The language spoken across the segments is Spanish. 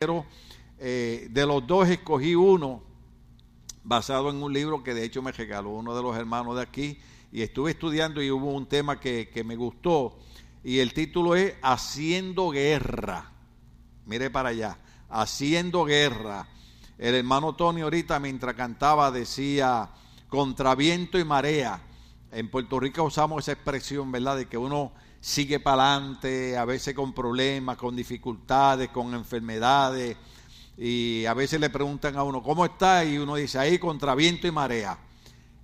pero eh, de los dos escogí uno basado en un libro que de hecho me regaló uno de los hermanos de aquí y estuve estudiando y hubo un tema que, que me gustó y el título es Haciendo Guerra. Mire para allá, Haciendo Guerra. El hermano Tony ahorita mientras cantaba decía contra viento y marea. En Puerto Rico usamos esa expresión, ¿verdad? De que uno sigue para adelante, a veces con problemas, con dificultades, con enfermedades, y a veces le preguntan a uno, ¿cómo está? Y uno dice, ahí contra viento y marea.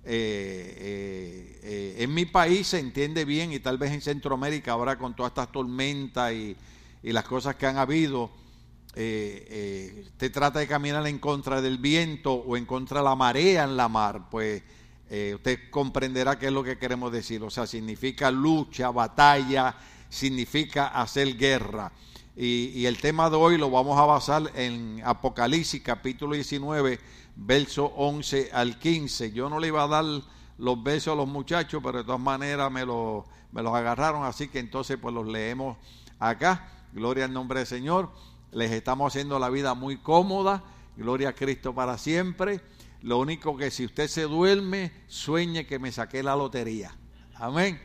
Eh, eh, eh, en mi país se entiende bien y tal vez en Centroamérica ahora con todas estas tormentas y, y las cosas que han habido, te trata de caminar en contra del viento o en contra de la marea en la mar, pues eh, usted comprenderá qué es lo que queremos decir. O sea, significa lucha, batalla, significa hacer guerra. Y, el tema de hoy lo vamos a basar en Apocalipsis capítulo 19, verso 11 al 15. Yo no le iba a dar los besos a los muchachos, pero de todas maneras me, me los agarraron, así que entonces pues los leemos acá. Gloria al nombre del Señor. Les estamos haciendo la vida muy cómoda. Gloria a Cristo para siempre. Lo único que si usted se duerme, sueñe que me saqué la lotería. Amén.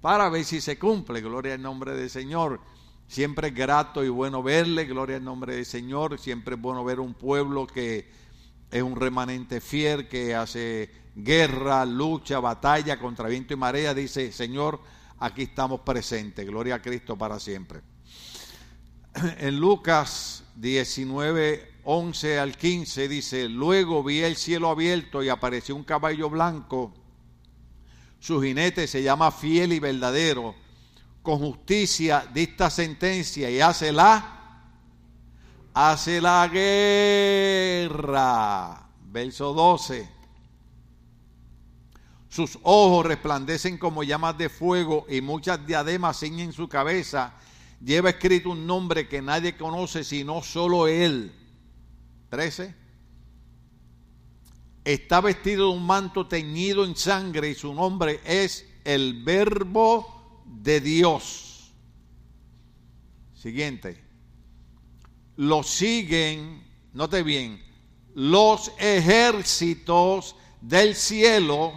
Para ver si se cumple. Gloria al nombre del Señor. Siempre es grato y bueno verle. Gloria al nombre del Señor. Siempre es bueno ver un pueblo que es un remanente fiel, que hace guerra, lucha, batalla contra viento y marea. Dice, Señor, aquí estamos presentes. Gloria a Cristo para siempre. En Lucas 19, 11 al 15 dice, luego vi el cielo abierto y apareció un caballo blanco. Su jinete se llama fiel y verdadero. Con justicia dicta sentencia y hace la, hace la guerra. Verso 12. Sus ojos resplandecen como llamas de fuego y muchas diademas ciñen su cabeza. Lleva escrito un nombre que nadie conoce sino solo él 13. Está vestido de un manto teñido en sangre y su nombre es el verbo de Dios. Siguiente. Lo siguen, note bien, los ejércitos del cielo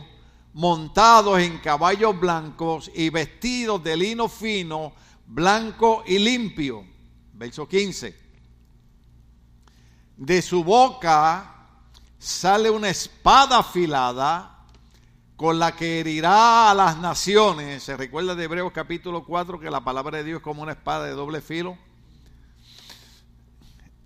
montados en caballos blancos y vestidos de lino fino, blanco y limpio. Verso 15 de su boca sale una espada afilada con la que herirá a las naciones. Se recuerda de Hebreos capítulo 4 que la palabra de Dios es como una espada de doble filo.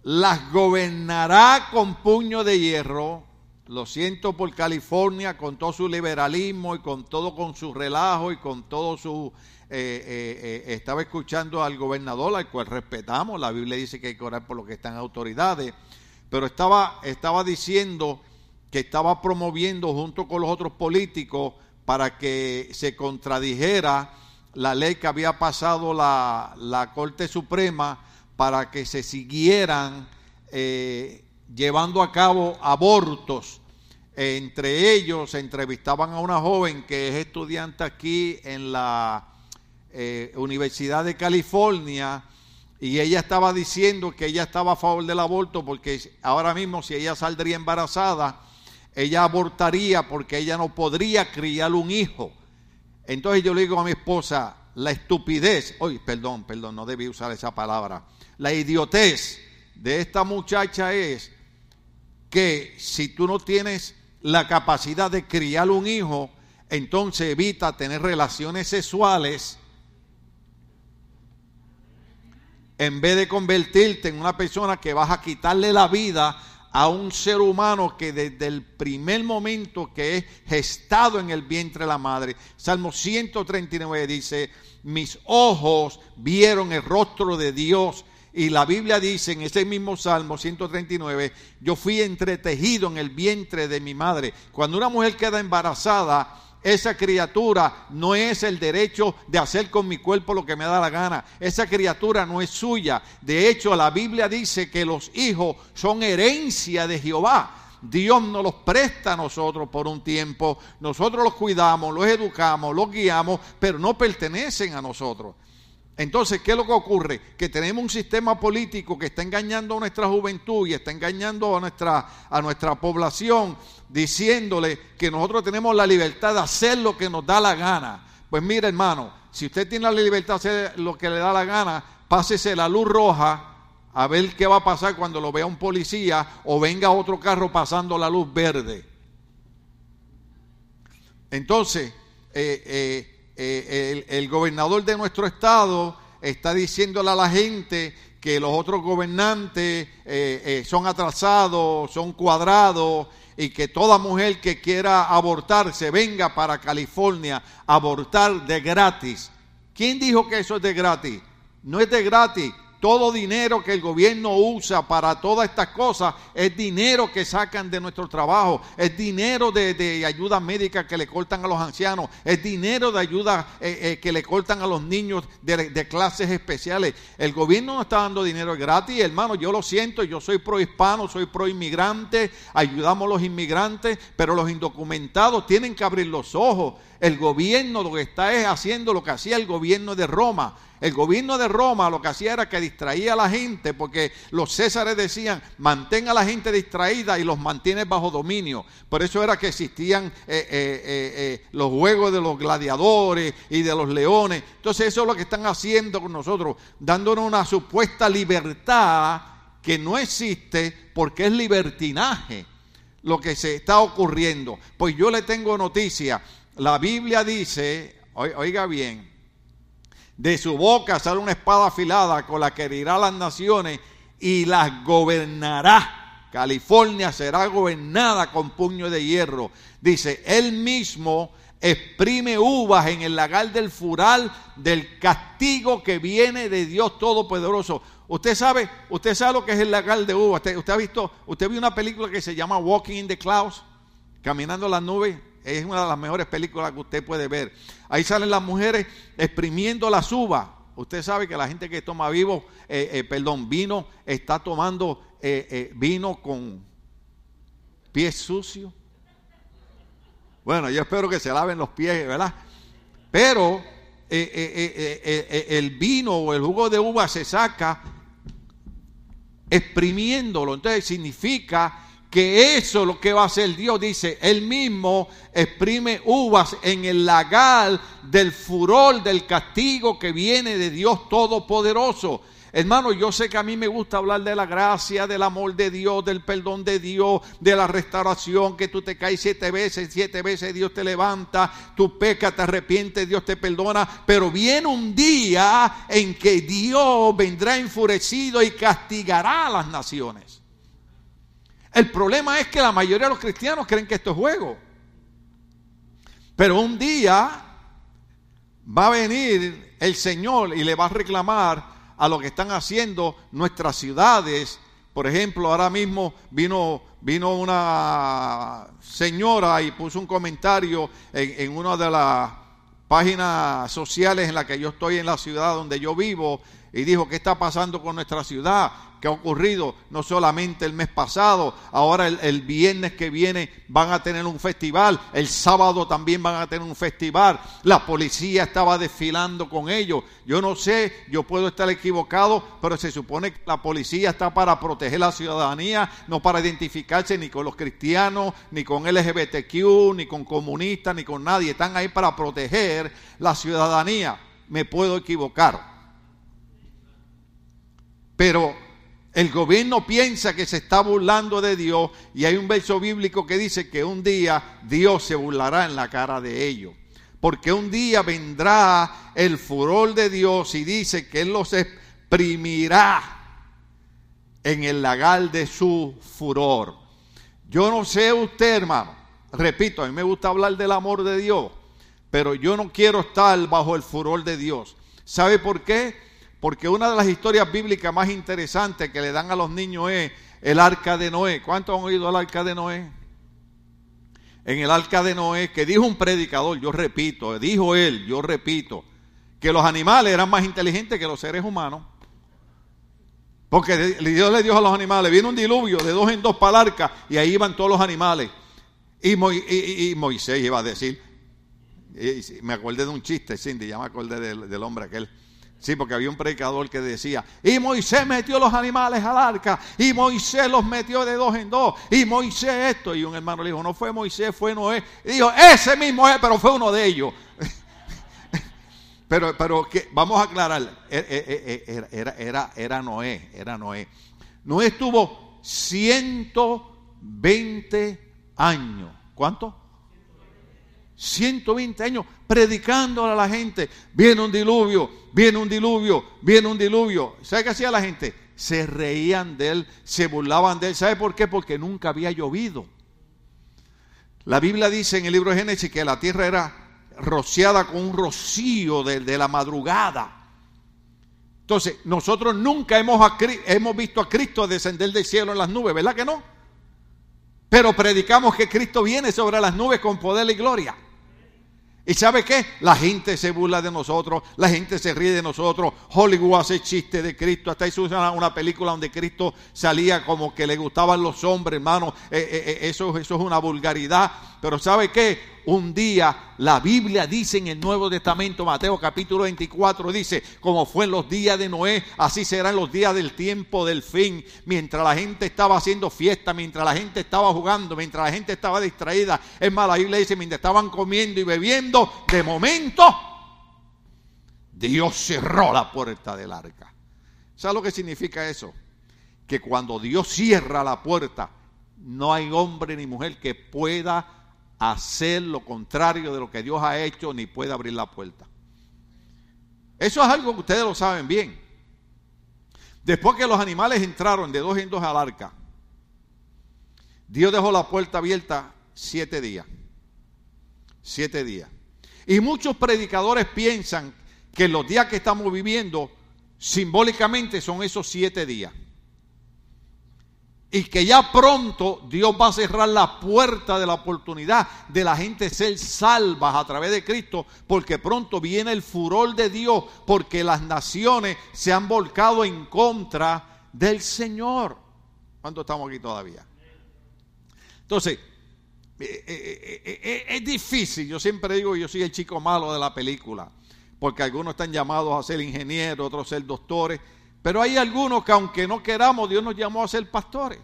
Las gobernará con puño de hierro. Lo siento por California con todo su liberalismo y con todo con su relajo y con todo su... Eh, eh, eh, estaba escuchando al gobernador al cual respetamos. La Biblia dice que hay que orar por lo que están autoridades pero estaba, estaba diciendo que estaba promoviendo junto con los otros políticos para que se contradijera la ley que había pasado la, Corte Suprema para que se siguieran eh, llevando a cabo abortos. Entre ellos se entrevistaban a una joven que es estudiante aquí en la eh, Universidad de California y ella estaba diciendo que ella estaba a favor del aborto porque ahora mismo si ella saldría embarazada, ella abortaría porque ella no podría criar un hijo. Entonces yo le digo a mi esposa, la estupidez, hoy perdón, perdón, no debí usar esa palabra, la idiotez de esta muchacha es que si tú no tienes la capacidad de criar un hijo, entonces evita tener relaciones sexuales en vez de convertirte en una persona que vas a quitarle la vida a un ser humano que desde el primer momento que es gestado en el vientre de la madre. Salmo 139 dice, mis ojos vieron el rostro de Dios. Y la Biblia dice en ese mismo Salmo 139, yo fui entretejido en el vientre de mi madre. Cuando una mujer queda embarazada, esa criatura no es el derecho de hacer con mi cuerpo lo que me da la gana. Esa criatura no es suya. De hecho, la Biblia dice que los hijos son herencia de Jehová. Dios nos los presta a nosotros por un tiempo. Nosotros los cuidamos, los educamos, los guiamos, pero no pertenecen a nosotros. Entonces, ¿qué es lo que ocurre? Que tenemos un sistema político que está engañando a nuestra juventud y está engañando a nuestra, a nuestra población, diciéndole que nosotros tenemos la libertad de hacer lo que nos da la gana. Pues mire, hermano, si usted tiene la libertad de hacer lo que le da la gana, pásese la luz roja a ver qué va a pasar cuando lo vea un policía o venga otro carro pasando la luz verde. Entonces, eh, eh, eh, el, gobernador de nuestro estado está diciéndole a la gente que los otros gobernantes eh, eh, son atrasados, son cuadrados y que toda mujer que quiera abortar se venga para California a abortar de gratis. ¿Quién dijo que eso es de gratis? No es de gratis todo dinero que el gobierno usa para todas estas cosas es dinero que sacan de nuestro trabajo, es dinero de, ayuda médica que le cortan a los ancianos, es dinero de ayuda eh, eh, que le cortan a los niños de, clases especiales. El gobierno no está dando dinero gratis, hermano, yo lo siento, yo soy pro hispano, soy pro inmigrante, ayudamos a los inmigrantes, pero los indocumentados tienen que abrir los ojos. El gobierno lo que está es haciendo lo que hacía el gobierno de Roma el gobierno de Roma lo que hacía era que distraía a la gente porque los césares decían, mantén a la gente distraída y los mantiene bajo dominio. Por eso era que existían eh, eh, eh, los juegos de los gladiadores y de los leones. Entonces eso es lo que están haciendo con nosotros, dándonos una supuesta libertad que no existe porque es libertinaje lo que se está ocurriendo. Pues yo le tengo noticia. La Biblia dice, oiga bien, de su boca sale una espada afilada con la que herirá las naciones y las gobernará. California será gobernada con puño de hierro. Dice, él mismo exprime uvas en el lagar del fural del castigo que viene de Dios Todopoderoso. Usted sabe, usted sabe lo que es el lagar de uvas. Usted, ha visto, usted vio una película que se llama Walking in the Clouds, caminando en las nubes. Es una de las mejores películas que usted puede ver. Ahí salen las mujeres exprimiendo las uvas. Usted sabe que la gente que toma vivo, eh, eh, perdón, vino, está tomando eh, vino con pies sucios. Bueno, yo espero que se laven los pies, ¿verdad? Pero el vino o el jugo de uva se saca exprimiéndolo. Entonces significa que eso es lo que va a hacer Dios. Dice, Él mismo exprime uvas en el lagar del furor, del castigo que viene de Dios Todopoderoso. Hermano, yo sé que a mí me gusta hablar de la gracia, del amor de Dios, del perdón de Dios, de la restauración, que tú te caes siete veces, siete veces Dios te levanta, tú pecas, te arrepientes, Dios te perdona, pero viene un día en que Dios vendrá enfurecido y castigará a las naciones. El problema es que la mayoría de los cristianos creen que esto es juego. Pero un día va a venir el Señor y le va a reclamar a lo que están haciendo nuestras ciudades. Por ejemplo, ahora mismo vino, vino una señora y puso un comentario en, una de las páginas sociales en la que yo estoy en la ciudad donde yo vivo y dijo, ¿qué está pasando con nuestra ciudad? ¿Qué ha ocurrido no solamente el mes pasado, ahora el, viernes que viene van a tener un festival, el sábado también van a tener un festival, la policía estaba desfilando con ellos, yo no sé, yo puedo estar equivocado, pero se supone que la policía está para proteger la ciudadanía, no para identificarse ni con los cristianos, ni con LGBTQ, ni con comunistas, ni con nadie, están ahí para proteger la ciudadanía, me puedo equivocar. Pero el gobierno piensa que se está burlando de Dios y hay un verso bíblico que dice que un día Dios se burlará en la cara de ellos. Porque un día vendrá el furor de Dios y dice que Él los exprimirá en el lagar de su furor. Yo no sé usted, hermano. Repito, a mí me gusta hablar del amor de Dios, pero yo no quiero estar bajo el furor de Dios. ¿Sabe por qué? Porque una de las historias bíblicas más interesantes que le dan a los niños es el arca de Noé. ¿Cuántos han oído el arca de Noé? En el arca de Noé, que dijo un predicador, yo repito, dijo él, yo repito, que los animales eran más inteligentes que los seres humanos. Porque Dios le dijo a los animales, viene un diluvio de dos en dos para el arca y ahí iban todos los animales. Y, Moisés iba a decir, me acordé de un chiste, Cindy, ya me acordé del, del hombre aquel Sí, porque había un predicador que decía, y Moisés metió los animales al arca, y Moisés los metió de dos en dos, y Moisés esto. Y un hermano le dijo, no fue Moisés, fue Noé. Dijo, ese mismo es, pero fue uno de ellos. pero, pero vamos a aclarar, e, e, e, era, era, era Noé, era Noé. Noé estuvo 120 años. ¿Cuánto? 120 años predicando a la gente. Viene un diluvio, viene un diluvio, viene un diluvio. ¿Sabe qué hacía la gente? Se reían de él, se burlaban de él. ¿Sabe por qué? Porque nunca había llovido. La Biblia dice en el libro de Génesis que la tierra era rociada con un rocío de, la madrugada. Entonces, nosotros nunca hemos, hemos visto a Cristo descender del cielo en las nubes, ¿verdad que no? Pero predicamos que Cristo viene sobre las nubes con poder y gloria. ¿Y sabe qué? La gente se burla de nosotros, la gente se ríe de nosotros. Hollywood hace chiste de Cristo. Hasta hizo una, película donde Cristo salía como que le gustaban los hombres, hermano. Eh, eh, eh, eso, eso es una vulgaridad. Pero ¿sabe qué? Un día, la Biblia dice en el Nuevo Testamento, Mateo capítulo 24, dice, como fue en los días de Noé, así serán los días del tiempo del fin, mientras la gente estaba haciendo fiesta, mientras la gente estaba jugando, mientras la gente estaba distraída. Es más, la Biblia dice, mientras estaban comiendo y bebiendo, de momento, Dios cerró la puerta del arca. ¿Sabes lo que significa eso? Que cuando Dios cierra la puerta, no hay hombre ni mujer que pueda hacer lo contrario de lo que Dios ha hecho ni puede abrir la puerta. Eso es algo que ustedes lo saben bien. Después que los animales entraron de dos en dos al arca, Dios dejó la puerta abierta siete días. Siete días. Y muchos predicadores piensan que los días que estamos viviendo simbólicamente son esos siete días y que ya pronto Dios va a cerrar la puerta de la oportunidad de la gente ser salvas a través de Cristo, porque pronto viene el furor de Dios, porque las naciones se han volcado en contra del Señor. ¿Cuánto estamos aquí todavía? Entonces, eh, eh, eh, es difícil, yo siempre digo, yo soy el chico malo de la película, porque algunos están llamados a ser ingenieros, otros a ser doctores, pero hay algunos que aunque no queramos, Dios nos llamó a ser pastores.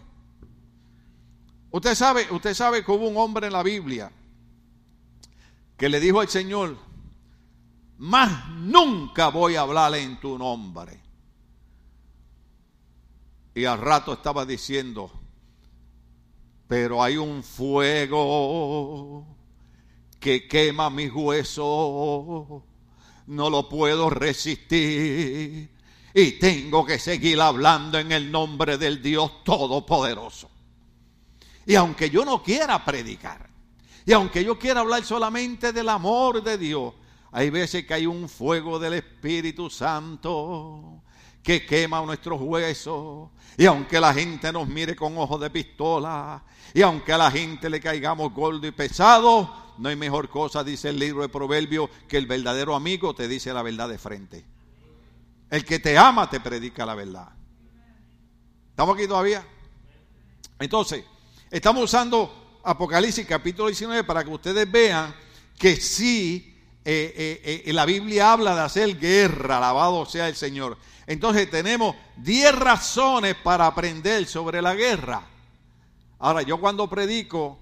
Usted sabe, usted sabe que hubo un hombre en la Biblia que le dijo al Señor, más nunca voy a hablar en tu nombre. Y al rato estaba diciendo, pero hay un fuego que quema mis huesos, no lo puedo resistir y tengo que seguir hablando en el nombre del Dios Todopoderoso. Y aunque yo no quiera predicar, y aunque yo quiera hablar solamente del amor de Dios, hay veces que hay un fuego del Espíritu Santo que quema nuestros huesos. Y aunque la gente nos mire con ojos de pistola, y aunque a la gente le caigamos gordo y pesado, no hay mejor cosa, dice el libro de Proverbios, que el verdadero amigo te dice la verdad de frente. El que te ama te predica la verdad. ¿Estamos aquí todavía? Entonces, estamos usando Apocalipsis capítulo 19 para que ustedes vean que sí, eh, eh, eh, la Biblia habla de hacer guerra, alabado sea el Señor. Entonces tenemos 10 razones para aprender sobre la guerra. Ahora, yo cuando predico,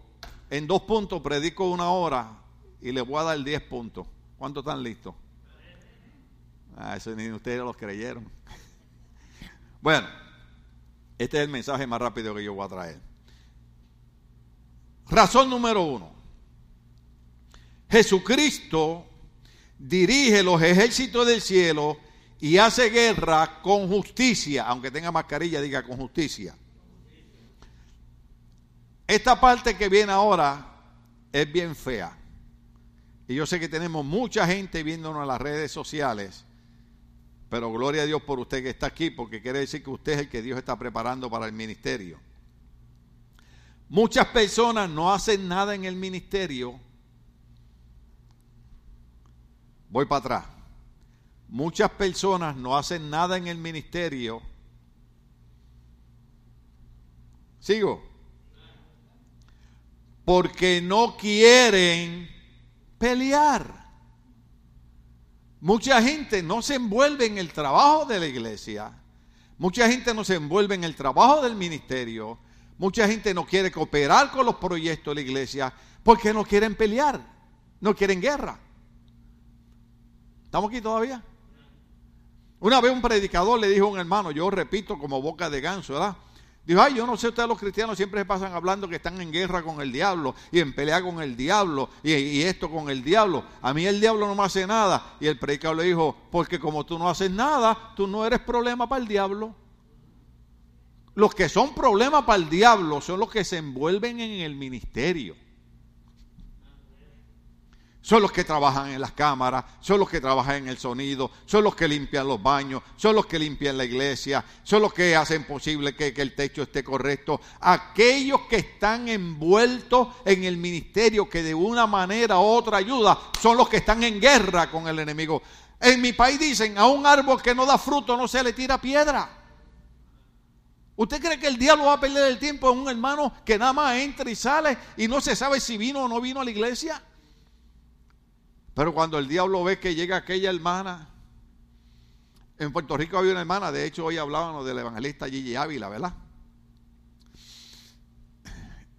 en dos puntos predico una hora y les voy a dar 10 puntos. ¿Cuántos están listos? Ah, eso ni ustedes los creyeron. Bueno, este es el mensaje más rápido que yo voy a traer. Razón número uno. Jesucristo dirige los ejércitos del cielo y hace guerra con justicia, aunque tenga mascarilla, diga con justicia. Esta parte que viene ahora es bien fea. Y yo sé que tenemos mucha gente viéndonos en las redes sociales pero gloria a Dios por usted que está aquí, porque quiere decir que usted es el que Dios está preparando para el ministerio. Muchas personas no hacen nada en el ministerio. Voy para atrás. Muchas personas no hacen nada en el ministerio. Sigo. Porque no quieren pelear. Mucha gente no se envuelve en el trabajo de la iglesia. Mucha gente no se envuelve en el trabajo del ministerio. Mucha gente no quiere cooperar con los proyectos de la iglesia porque no quieren pelear, no quieren guerra. ¿Estamos aquí todavía? Una vez un predicador le dijo a un hermano, yo repito como boca de ganso, ¿verdad? Dijo, ay, yo no sé, ustedes los cristianos siempre se pasan hablando que están en guerra con el diablo y en pelea con el diablo y, esto con el diablo. A mí el diablo no me hace nada. Y el predicador le dijo, porque como tú no haces nada, tú no eres problema para el diablo. Los que son problema para el diablo son los que se envuelven en el ministerio son los que trabajan en las cámaras, son los que trabajan en el sonido, son los que limpian los baños, son los que limpian la iglesia, son los que hacen posible que, el techo esté correcto. Aquellos que están envueltos en el ministerio, que de una manera u otra ayuda, son los que están en guerra con el enemigo. En mi país dicen, a un árbol que no da fruto no se le tira piedra. ¿Usted cree que el diablo va a perder el tiempo a un hermano que nada más entra y sale y no se sabe si vino o no vino a la iglesia? Pero cuando el diablo ve que llega aquella hermana, en Puerto Rico había una hermana, de hecho hoy hablábamos del evangelista Gigi Ávila, ¿verdad?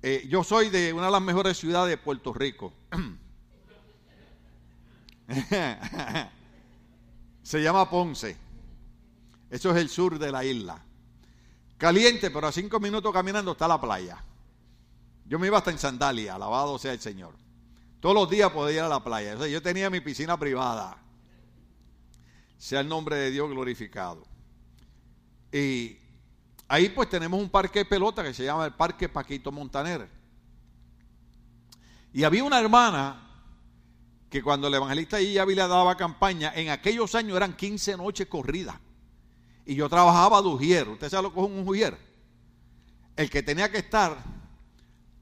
Eh, yo soy de una de las mejores ciudades de Puerto Rico. Se llama Ponce. Eso es el sur de la isla. Caliente, pero a cinco minutos caminando está la playa. Yo me iba hasta en sandalia, alabado sea el Señor. Todos los días podía ir a la playa. yo tenía mi piscina privada. Sea el nombre de Dios glorificado. Y ahí pues tenemos un parque de pelota que se llama el Parque Paquito Montaner. Y había una hermana que cuando el evangelista le daba campaña, en aquellos años eran 15 noches corridas. Y yo trabajaba de ujier. ¿Usted sabe lo que es un ujier? El que tenía que estar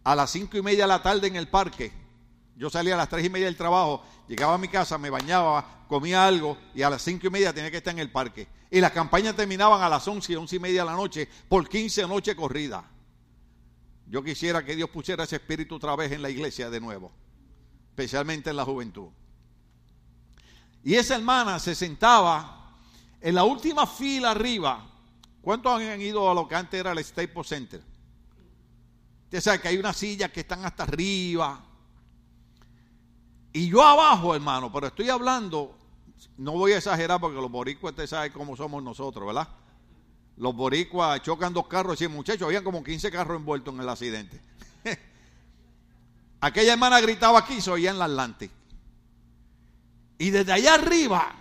a las cinco y media de la tarde en el parque yo salía a las tres y media del trabajo, llegaba a mi casa, me bañaba, comía algo y a las cinco y media tenía que estar en el parque. Y las campañas terminaban a las once y once y media de la noche por quince noches corridas. Yo quisiera que Dios pusiera ese espíritu otra vez en la iglesia de nuevo, especialmente en la juventud. Y esa hermana se sentaba en la última fila arriba. ¿Cuántos han ido a lo que antes era el Staples Center? Usted sabe que hay unas sillas que están hasta arriba y yo abajo, hermano, pero estoy hablando, no voy a exagerar porque los boricuas, usted sabe cómo somos nosotros, ¿verdad? Los boricuas chocan dos carros y muchachos, habían como 15 carros envueltos en el accidente. Aquella hermana gritaba aquí, se oía en la Atlantic. Y desde allá arriba,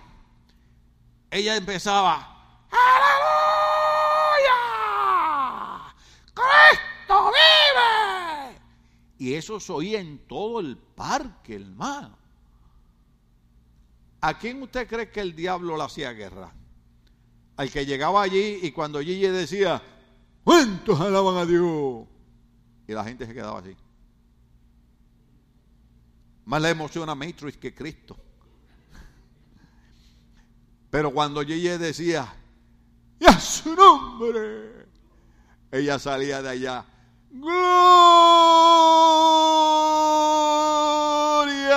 ella empezaba, ¡Aleluya! ¡Cristo vive! Y eso se oía en todo el parque, hermano. ¿A quién usted cree que el diablo le hacía guerra? Al que llegaba allí y cuando Gigi decía, ¿cuántos alaban a Dios? Y la gente se quedaba así. Más le emociona Matrix que Cristo. Pero cuando Gigi decía, ¡y a su nombre! Ella salía de allá Gloria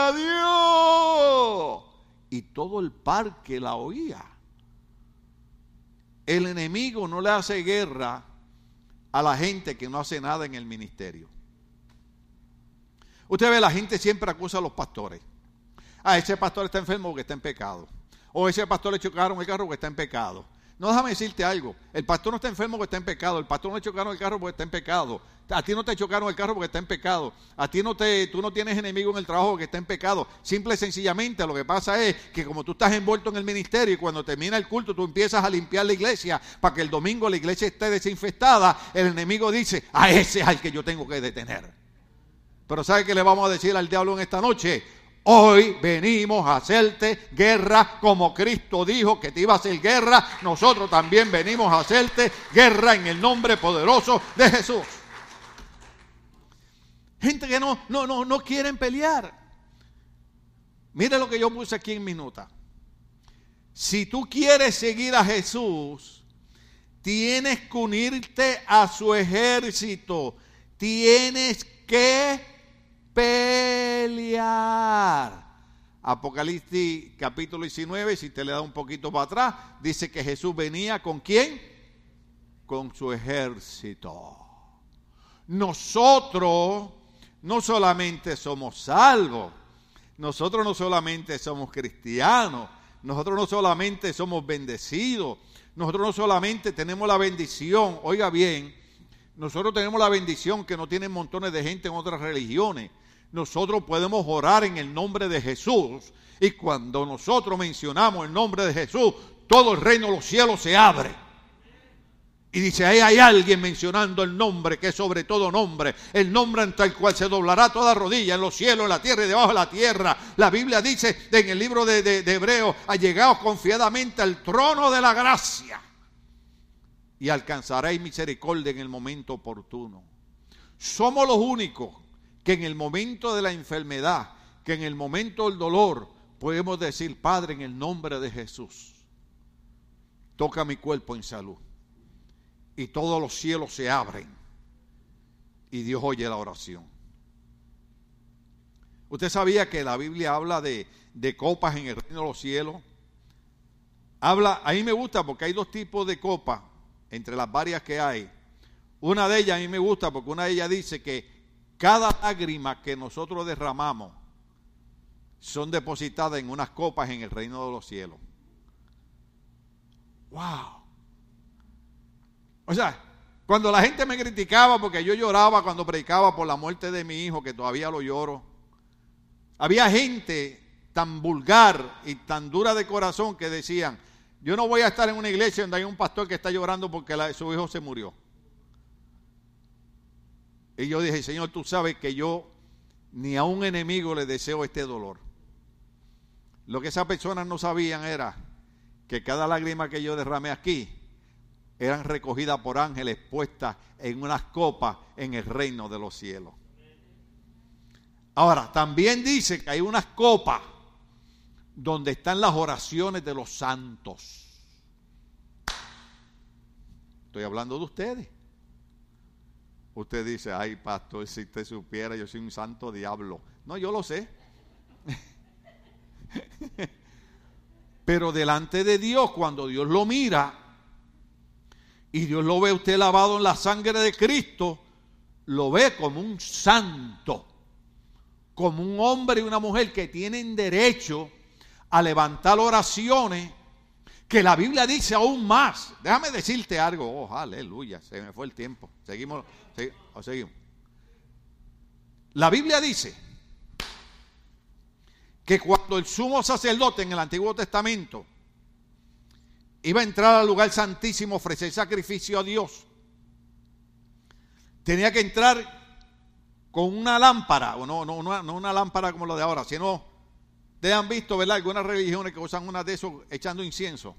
a Dios. Y todo el parque la oía. El enemigo no le hace guerra a la gente que no hace nada en el ministerio. Usted ve, la gente siempre acusa a los pastores. Ah, ese pastor está enfermo porque está en pecado. O ese pastor le chocaron el carro porque está en pecado. No déjame decirte algo. El pastor no está enfermo porque está en pecado. El pastor no le chocaron el carro porque está en pecado. A ti no te chocaron el carro porque está en pecado. A ti no te, tú no tienes enemigo en el trabajo porque está en pecado. Simple y sencillamente lo que pasa es que como tú estás envuelto en el ministerio y cuando termina el culto tú empiezas a limpiar la iglesia para que el domingo la iglesia esté desinfestada, el enemigo dice, a ese es al que yo tengo que detener. Pero ¿sabe qué le vamos a decir al diablo en esta noche? Hoy venimos a hacerte guerra como Cristo dijo que te iba a hacer guerra. Nosotros también venimos a hacerte guerra en el nombre poderoso de Jesús. Gente que no, no, no, no quieren pelear. Mire lo que yo puse aquí en mi nota. Si tú quieres seguir a Jesús, tienes que unirte a su ejército. Tienes que pelear. Apocalipsis capítulo 19, si te le da un poquito para atrás, dice que Jesús venía con quién? Con su ejército. Nosotros no solamente somos salvos, nosotros no solamente somos cristianos, nosotros no solamente somos bendecidos, nosotros no solamente tenemos la bendición, oiga bien, nosotros tenemos la bendición que no tienen montones de gente en otras religiones. Nosotros podemos orar en el nombre de Jesús y cuando nosotros mencionamos el nombre de Jesús, todo el reino de los cielos se abre. Y dice, ahí hay alguien mencionando el nombre que es sobre todo nombre, el nombre ante el cual se doblará toda rodilla en los cielos, en la tierra y debajo de la tierra. La Biblia dice en el libro de, de, de Hebreos, allegaos confiadamente al trono de la gracia y alcanzaréis misericordia en el momento oportuno. Somos los únicos que en el momento de la enfermedad, que en el momento del dolor, podemos decir, Padre, en el nombre de Jesús, toca mi cuerpo en salud y todos los cielos se abren y Dios oye la oración. ¿Usted sabía que la Biblia habla de, de copas en el reino de los cielos? Habla, a mí me gusta porque hay dos tipos de copas entre las varias que hay. Una de ellas a mí me gusta porque una de ellas dice que cada lágrima que nosotros derramamos son depositadas en unas copas en el reino de los cielos. ¡Wow! O sea, cuando la gente me criticaba porque yo lloraba cuando predicaba por la muerte de mi hijo, que todavía lo lloro, había gente tan vulgar y tan dura de corazón que decían, yo no voy a estar en una iglesia donde hay un pastor que está llorando porque su hijo se murió. Y yo dije, Señor, tú sabes que yo ni a un enemigo le deseo este dolor. Lo que esas personas no sabían era que cada lágrima que yo derramé aquí eran recogidas por ángeles puestas en unas copas en el reino de los cielos. Ahora, también dice que hay unas copas donde están las oraciones de los santos. Estoy hablando de ustedes. Usted dice, ay pastor, si usted supiera, yo soy un santo diablo. No, yo lo sé. Pero delante de Dios, cuando Dios lo mira, y Dios lo ve usted lavado en la sangre de Cristo, lo ve como un santo, como un hombre y una mujer que tienen derecho a levantar oraciones que la Biblia dice aún más. Déjame decirte algo, oh, aleluya, se me fue el tiempo. Seguimos, seguimos. La Biblia dice que cuando el sumo sacerdote en el Antiguo Testamento iba a entrar al lugar santísimo, ofrecer sacrificio a Dios, tenía que entrar con una lámpara, o no, no, no, una lámpara como la de ahora, sino, ustedes han visto, ¿verdad? Algunas religiones que usan una de esos echando incienso.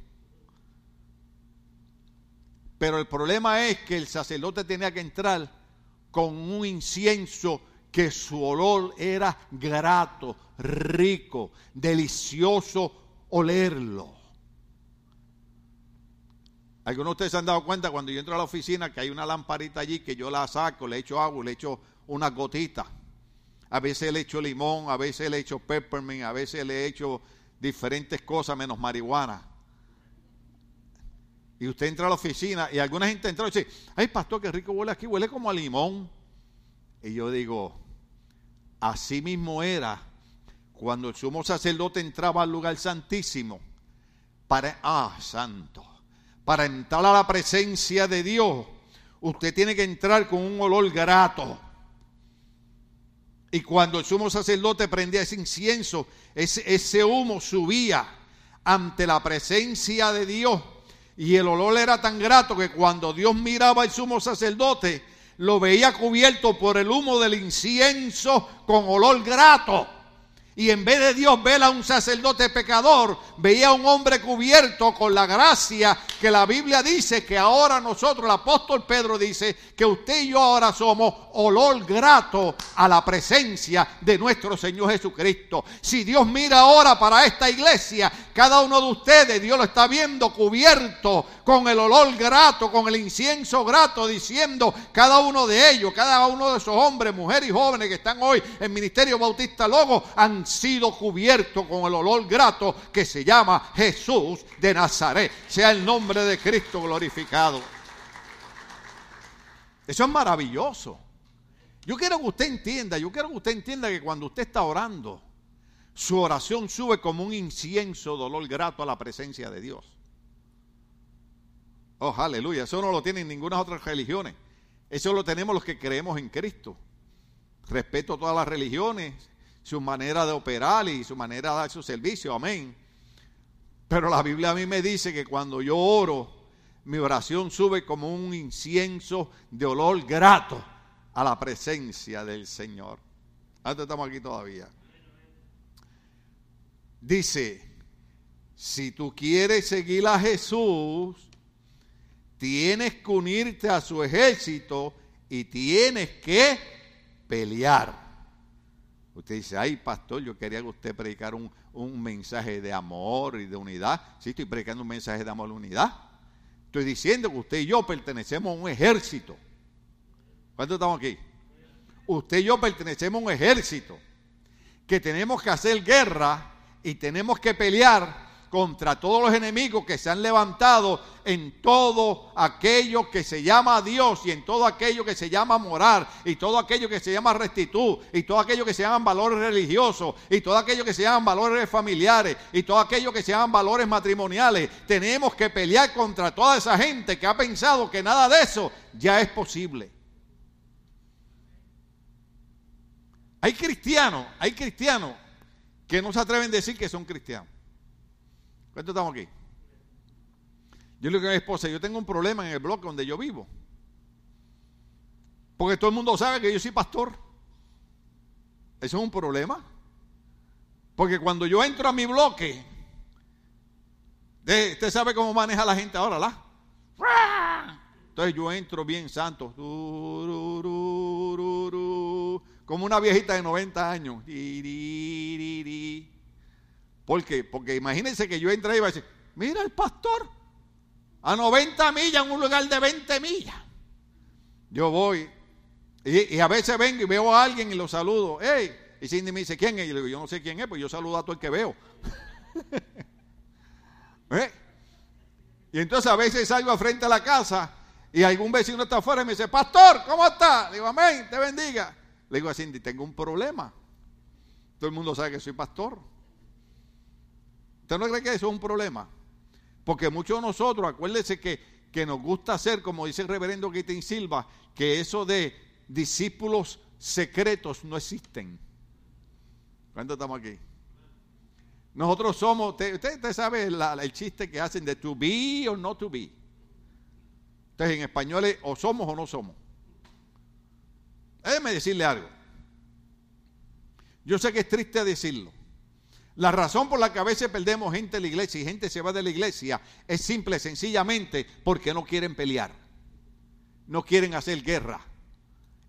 Pero el problema es que el sacerdote tenía que entrar con un incienso que su olor era grato, rico, delicioso olerlo. Algunos de ustedes se han dado cuenta cuando yo entro a la oficina que hay una lamparita allí que yo la saco, le echo agua, le echo unas gotitas. A veces le echo limón, a veces le echo peppermint, a veces le echo diferentes cosas menos marihuana. Y usted entra a la oficina y alguna gente entra y dice, ay pastor, qué rico huele aquí, huele como a limón. Y yo digo, así mismo era cuando el sumo sacerdote entraba al lugar santísimo para, ah, santo, para entrar a la presencia de Dios, usted tiene que entrar con un olor grato. Y cuando el sumo sacerdote prendía ese incienso, ese, ese humo subía ante la presencia de Dios. Y el olor era tan grato que cuando Dios miraba al sumo sacerdote, lo veía cubierto por el humo del incienso con olor grato. Y en vez de Dios ver a un sacerdote pecador, veía a un hombre cubierto con la gracia que la Biblia dice que ahora nosotros, el apóstol Pedro dice que usted y yo ahora somos olor grato a la presencia de nuestro Señor Jesucristo. Si Dios mira ahora para esta iglesia, cada uno de ustedes, Dios lo está viendo cubierto con el olor grato, con el incienso grato, diciendo cada uno de ellos, cada uno de esos hombres, mujeres y jóvenes que están hoy en Ministerio Bautista Logo, han sido cubiertos con el olor grato que se llama Jesús de Nazaret. Sea el nombre de Cristo glorificado. Eso es maravilloso. Yo quiero que usted entienda, yo quiero que usted entienda que cuando usted está orando, su oración sube como un incienso de olor grato a la presencia de Dios. Oh, aleluya. Eso no lo tienen ninguna otra religiones. Eso lo tenemos los que creemos en Cristo. Respeto a todas las religiones, su manera de operar y su manera de dar su servicio. Amén. Pero la Biblia a mí me dice que cuando yo oro, mi oración sube como un incienso de olor grato a la presencia del Señor. Antes estamos aquí todavía. Dice, si tú quieres seguir a Jesús, tienes que unirte a su ejército y tienes que pelear. Usted dice, ay pastor, yo quería que usted predicara un, un mensaje de amor y de unidad. Sí, estoy predicando un mensaje de amor y unidad. Estoy diciendo que usted y yo pertenecemos a un ejército. ¿Cuántos estamos aquí? Usted y yo pertenecemos a un ejército que tenemos que hacer guerra y tenemos que pelear contra todos los enemigos que se han levantado en todo aquello que se llama Dios y en todo aquello que se llama morar y todo aquello que se llama rectitud y todo aquello que se llaman valores religiosos y todo aquello que se llaman valores familiares y todo aquello que se llaman valores matrimoniales. Tenemos que pelear contra toda esa gente que ha pensado que nada de eso ya es posible. Hay cristianos, hay cristianos que no se atreven a decir que son cristianos. ¿Cuántos estamos aquí? Yo le digo a mi esposa, yo tengo un problema en el bloque donde yo vivo. Porque todo el mundo sabe que yo soy pastor. Eso es un problema. Porque cuando yo entro a mi bloque, usted sabe cómo maneja la gente ahora, ¿la? Entonces yo entro bien santo, como una viejita de 90 años. ¿Por qué? Porque imagínense que yo entré y iba a decir, mira el pastor, a 90 millas en un lugar de 20 millas. Yo voy y, a veces vengo y veo a alguien y lo saludo. Hey, y Cindy me dice, ¿quién es? Y le digo, yo no sé quién es, pues yo saludo a todo el que veo. ¿Eh? Y entonces a veces salgo a frente a la casa y algún vecino está afuera y me dice, pastor, ¿cómo está? Le digo, amén, te bendiga. Le digo a Cindy, tengo un problema. Todo el mundo sabe que soy pastor. ¿Usted no cree que eso es un problema? Porque muchos de nosotros, acuérdense que, que nos gusta hacer, como dice el reverendo Gitin Silva, que eso de discípulos secretos no existen. ¿Cuánto estamos aquí? Nosotros somos, usted, usted sabe el chiste que hacen de to be o no to be. Entonces en español es o somos o no somos. Déjeme decirle algo. Yo sé que es triste decirlo. La razón por la que a veces perdemos gente de la iglesia y gente se va de la iglesia es simple, sencillamente porque no quieren pelear. No quieren hacer guerra.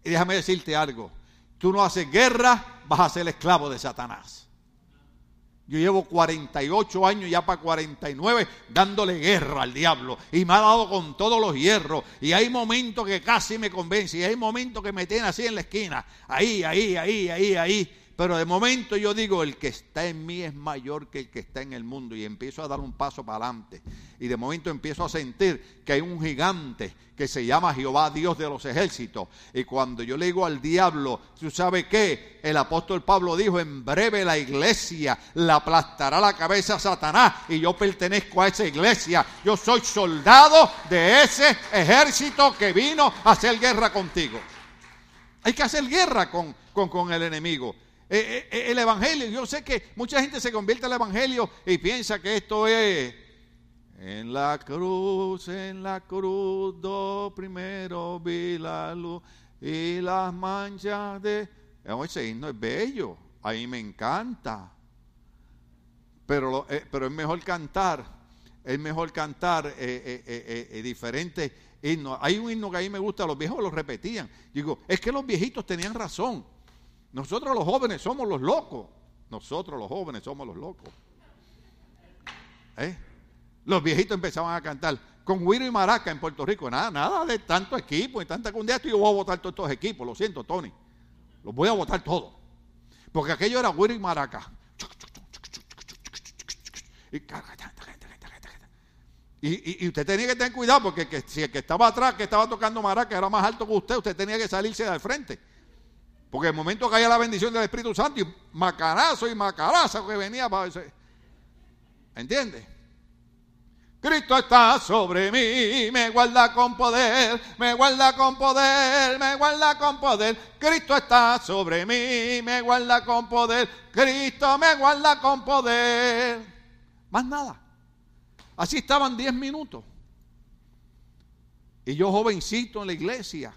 Y déjame decirte algo. Tú no haces guerra, vas a ser esclavo de Satanás. Yo llevo 48 años, ya para 49, dándole guerra al diablo. Y me ha dado con todos los hierros. Y hay momentos que casi me convence. Y hay momentos que me tienen así en la esquina. Ahí, ahí, ahí, ahí, ahí. Pero de momento yo digo, el que está en mí es mayor que el que está en el mundo. Y empiezo a dar un paso para adelante. Y de momento empiezo a sentir que hay un gigante que se llama Jehová Dios de los ejércitos. Y cuando yo le digo al diablo, ¿tú sabes qué? El apóstol Pablo dijo, en breve la iglesia la aplastará la cabeza a Satanás. Y yo pertenezco a esa iglesia. Yo soy soldado de ese ejército que vino a hacer guerra contigo. Hay que hacer guerra con, con, con el enemigo. Eh, eh, el Evangelio. Yo sé que mucha gente se convierte al Evangelio y piensa que esto es en la cruz, en la cruz, do primero vi la luz y las manchas de... Ese himno es bello, a me encanta. Pero, eh, pero es mejor cantar, es mejor cantar diferentes himnos. Hay un himno que a me gusta, los viejos lo repetían. Digo, es que los viejitos tenían razón. Nosotros los jóvenes somos los locos. Nosotros los jóvenes somos los locos. ¿Eh? Los viejitos empezaban a cantar con Huiro y Maraca en Puerto Rico. Nada, nada de tanto equipo y tanta cundea. Yo voy a votar todos estos equipos. Lo siento, Tony. Los voy a votar todos. Porque aquello era güiro y maraca. Y, y, usted tenía que tener cuidado porque si el que estaba atrás, que estaba tocando maraca, era más alto que usted, usted tenía que salirse del frente. Porque el momento que haya la bendición del Espíritu Santo y macarazo y macarazo que venía para ese. ¿Entiende? Cristo está sobre mí, me guarda con poder, me guarda con poder, me guarda con poder. Cristo está sobre mí, me guarda con poder. Cristo me guarda con poder. Más nada. Así estaban diez minutos. Y yo jovencito en la iglesia.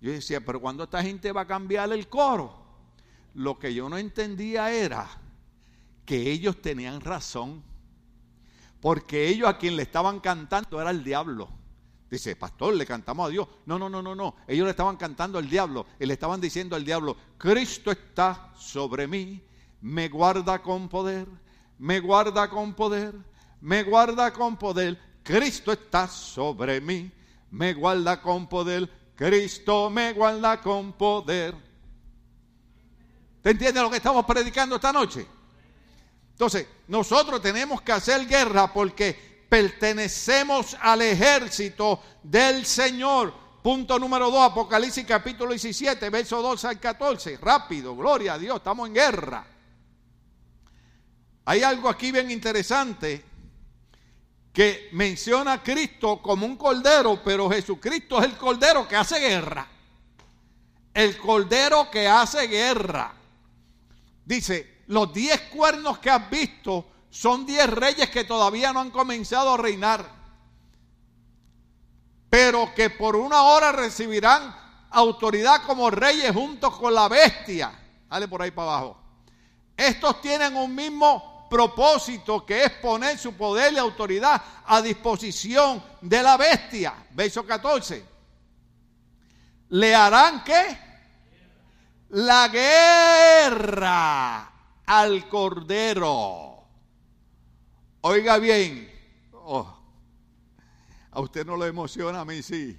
Yo decía, pero cuando esta gente va a cambiar el coro? Lo que yo no entendía era que ellos tenían razón. Porque ellos a quien le estaban cantando era el diablo. Dice, pastor, le cantamos a Dios. No, no, no, no, no. Ellos le estaban cantando al diablo y le estaban diciendo al diablo, Cristo está sobre mí, me guarda con poder, me guarda con poder me guarda con poder. Cristo está sobre mí, me guarda con poder. Cristo me guarda con poder. ¿Te entiendes lo que estamos predicando esta noche? Entonces, nosotros tenemos que hacer guerra porque pertenecemos al ejército del Señor. Punto número 2, Apocalipsis capítulo 17, verso 12 al 14. Rápido, gloria a Dios, estamos en guerra. Hay algo aquí bien interesante que menciona a Cristo como un cordero, pero Jesucristo es el cordero que hace guerra. El cordero que hace guerra. Dice, los diez cuernos que has visto son diez reyes que todavía no han comenzado a reinar, pero que por una hora recibirán autoridad como reyes juntos con la bestia. Dale por ahí para abajo. Estos tienen un mismo propósito que es poner su poder y autoridad a disposición de la bestia. Verso 14. ¿Le harán qué? La guerra al cordero. Oiga bien. Oh, a usted no lo emociona, a mí sí.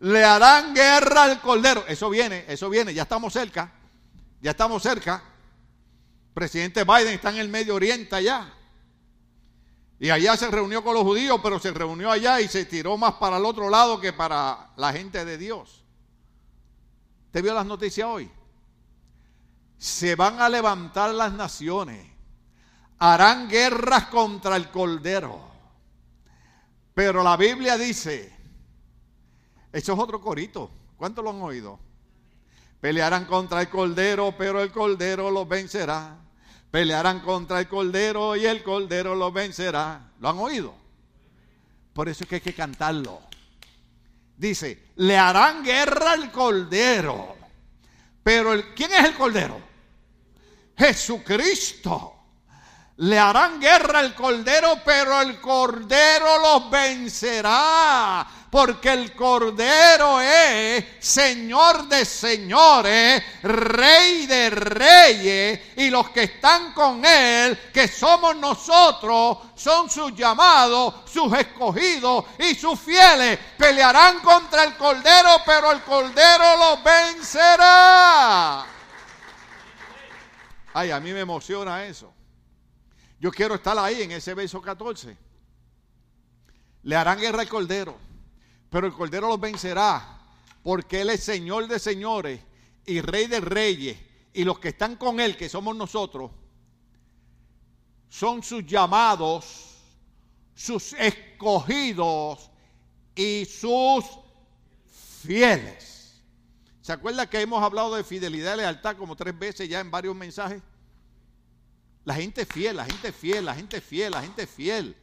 Le harán guerra al cordero. Eso viene, eso viene. Ya estamos cerca. Ya estamos cerca presidente Biden está en el Medio Oriente allá. Y allá se reunió con los judíos, pero se reunió allá y se tiró más para el otro lado que para la gente de Dios. ¿Te vio las noticias hoy? Se van a levantar las naciones, harán guerras contra el Cordero. Pero la Biblia dice, eso es otro corito, ¿cuántos lo han oído? Pelearán contra el Cordero, pero el Cordero los vencerá. Pelearán contra el Cordero y el Cordero los vencerá. ¿Lo han oído? Por eso es que hay que cantarlo. Dice, le harán guerra al Cordero. Pero el, ¿quién es el Cordero? Jesucristo. Le harán guerra al Cordero, pero el Cordero los vencerá porque el Cordero es Señor de señores, Rey de reyes, y los que están con Él, que somos nosotros, son sus llamados, sus escogidos y sus fieles. Pelearán contra el Cordero, pero el Cordero los vencerá. Ay, a mí me emociona eso. Yo quiero estar ahí en ese verso 14. Le harán guerra al Cordero pero el Cordero los vencerá, porque Él es Señor de señores y Rey de reyes. Y los que están con Él, que somos nosotros, son sus llamados, sus escogidos y sus fieles. ¿Se acuerda que hemos hablado de fidelidad y lealtad como tres veces ya en varios mensajes? La gente fiel, la gente fiel, la gente fiel, la gente fiel.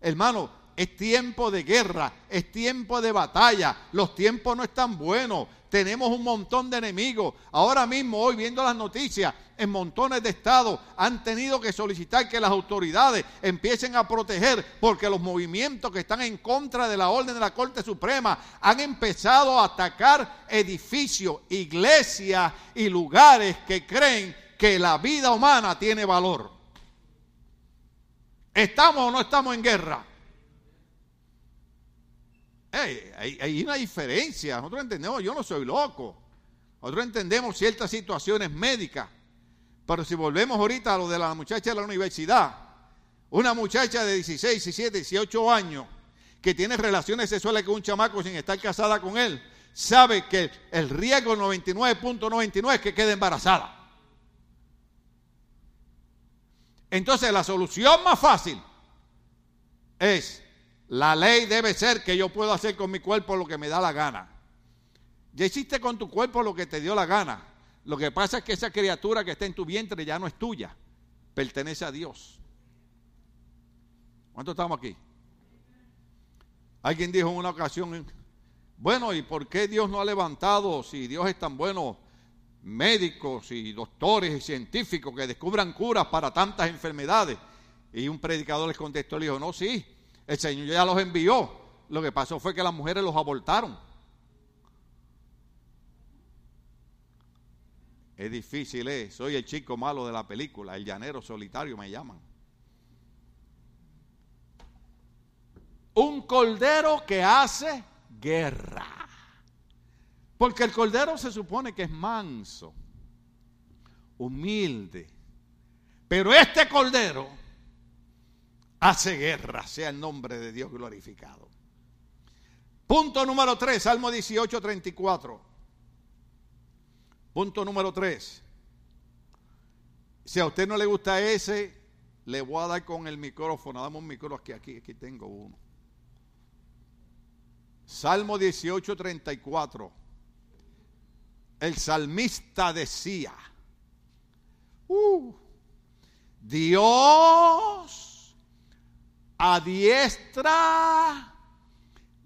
Hermano, es tiempo de guerra, es tiempo de batalla, los tiempos no están buenos, tenemos un montón de enemigos. Ahora mismo, hoy viendo las noticias, en montones de estados han tenido que solicitar que las autoridades empiecen a proteger porque los movimientos que están en contra de la orden de la Corte Suprema han empezado a atacar edificios, iglesias y lugares que creen que la vida humana tiene valor. ¿Estamos o no estamos en guerra? Hay, una diferencia. Nosotros entendemos, yo no soy loco. Nosotros entendemos ciertas situaciones médicas. Pero si volvemos ahorita a lo de la muchacha de la universidad, una muchacha de 16, 17, 18 años que tiene relaciones sexuales con un chamaco sin estar casada con él, sabe que el riesgo 99.99 es que quede embarazada. Entonces la solución más fácil es, la ley debe ser que yo puedo hacer con mi cuerpo lo que me da la gana. Ya hiciste con tu cuerpo lo que te dio la gana. Lo que pasa es que esa criatura que está en tu vientre ya no es tuya, pertenece a Dios. ¿Cuántos estamos aquí? Alguien dijo en una ocasión, bueno, ¿y por qué Dios no ha levantado, si Dios es tan bueno, médicos y doctores y científicos que descubran curas para tantas enfermedades? Y un predicador les contestó, le dijo, no, sí, el Señor ya los envió. Lo que pasó fue que las mujeres los abortaron. Es difícil, ¿eh? Soy el chico malo de la película, el llanero solitario me llaman. Un cordero que hace guerra. Porque el cordero se supone que es manso, humilde. Pero este cordero hace guerra, sea el nombre de Dios glorificado. Punto número 3, Salmo 18, 34. Punto número 3. Si a usted no le gusta ese, le voy a dar con el micrófono. Dame un micrófono aquí, aquí, aquí tengo uno. Salmo 18, 34. El salmista decía, uh, Dios adiestra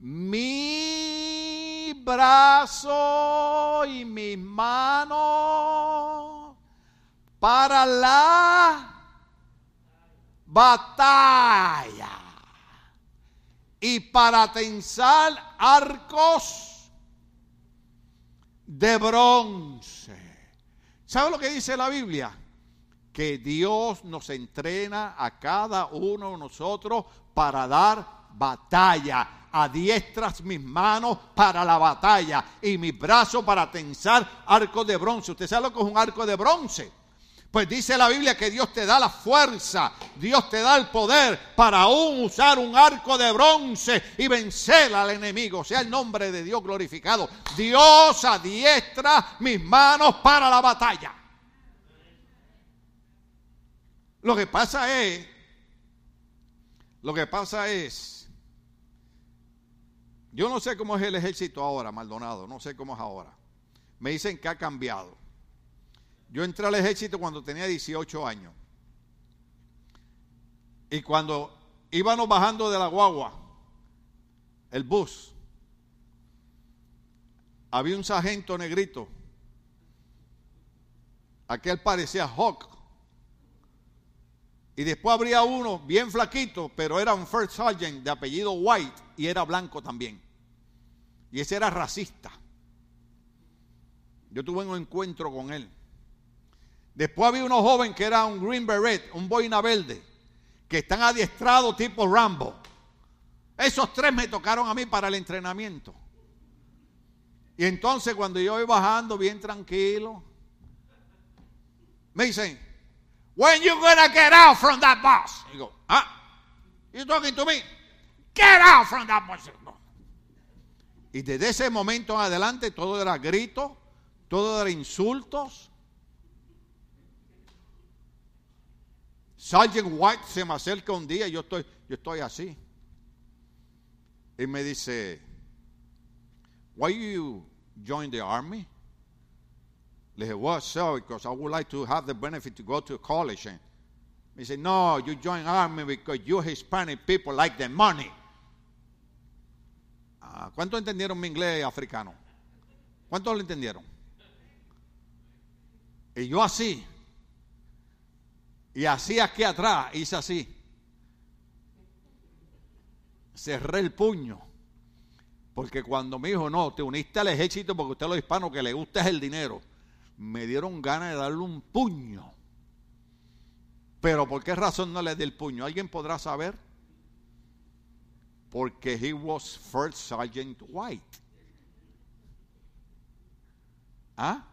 mi brazo y mis manos para la batalla y para tensar arcos de bronce. ¿Sabe lo que dice la Biblia? Que Dios nos entrena a cada uno de nosotros para dar batalla adiestras mis manos para la batalla y mis brazos para tensar arco de bronce. ¿Usted sabe lo que es un arco de bronce? Pues dice la Biblia que Dios te da la fuerza, Dios te da el poder para aún usar un arco de bronce y vencer al enemigo. Sea el nombre de Dios glorificado. Dios adiestra mis manos para la batalla. Lo que pasa es, lo que pasa es yo no sé cómo es el ejército ahora, Maldonado, no sé cómo es ahora. Me dicen que ha cambiado. Yo entré al ejército cuando tenía 18 años. Y cuando íbamos bajando de la guagua, el bus, había un sargento negrito. Aquel parecía Hawk. Y después habría uno bien flaquito, pero era un first sergeant de apellido White y era blanco también. Y ese era racista. Yo tuve un encuentro con él. Después había uno joven que era un Green Beret, un boina verde, que están adiestrados tipo Rambo. Esos tres me tocaron a mí para el entrenamiento. Y entonces cuando yo iba bajando bien tranquilo, me dicen, When you gonna get out from that bus? Y digo, ah, you talking to me? Get out from that bus. Y desde ese momento en adelante todo era grito, todo era insultos. Sergeant White se me acerca un día y yo estoy, yo estoy así. Y me dice, why you join the army? Le dije, well, sir, because I would like to have the benefit to go to college. And he said, no, you join army because you Hispanic people like the money. Ah, ¿Cuántos entendieron mi inglés africano? ¿Cuántos lo entendieron? Y yo así. Y así aquí atrás, hice así. Cerré el puño. Porque cuando me dijo, no, te uniste al ejército porque usted es lo hispano que le gusta es el dinero me dieron ganas de darle un puño. Pero ¿por qué razón no le di el puño? ¿Alguien podrá saber? Porque he was first sergeant white. ¿Ah?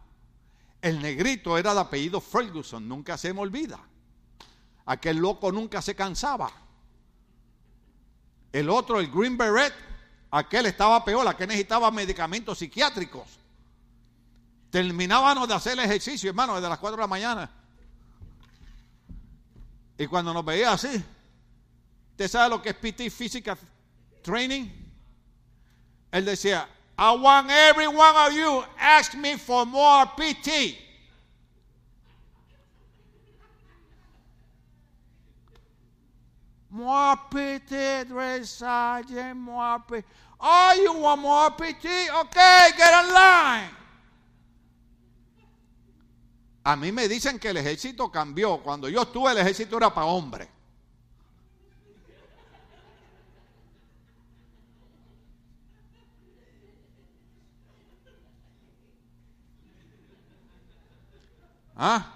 El negrito era de apellido Ferguson, nunca se me olvida. Aquel loco nunca se cansaba. El otro, el Green Beret, aquel estaba peor, aquel necesitaba medicamentos psiquiátricos. Terminábamos de hacer el ejercicio, hermano, desde las 4 de la mañana. Y cuando nos veía así, ¿usted sabe lo que es PT Physical Training? Él decía, I want every one of you ask me for more PT. More PT, dressage, more PT. Oh, you want more PT? Okay, get in line. A mí me dicen que el ejército cambió. Cuando yo estuve, el ejército era para hombres. ¿Ah?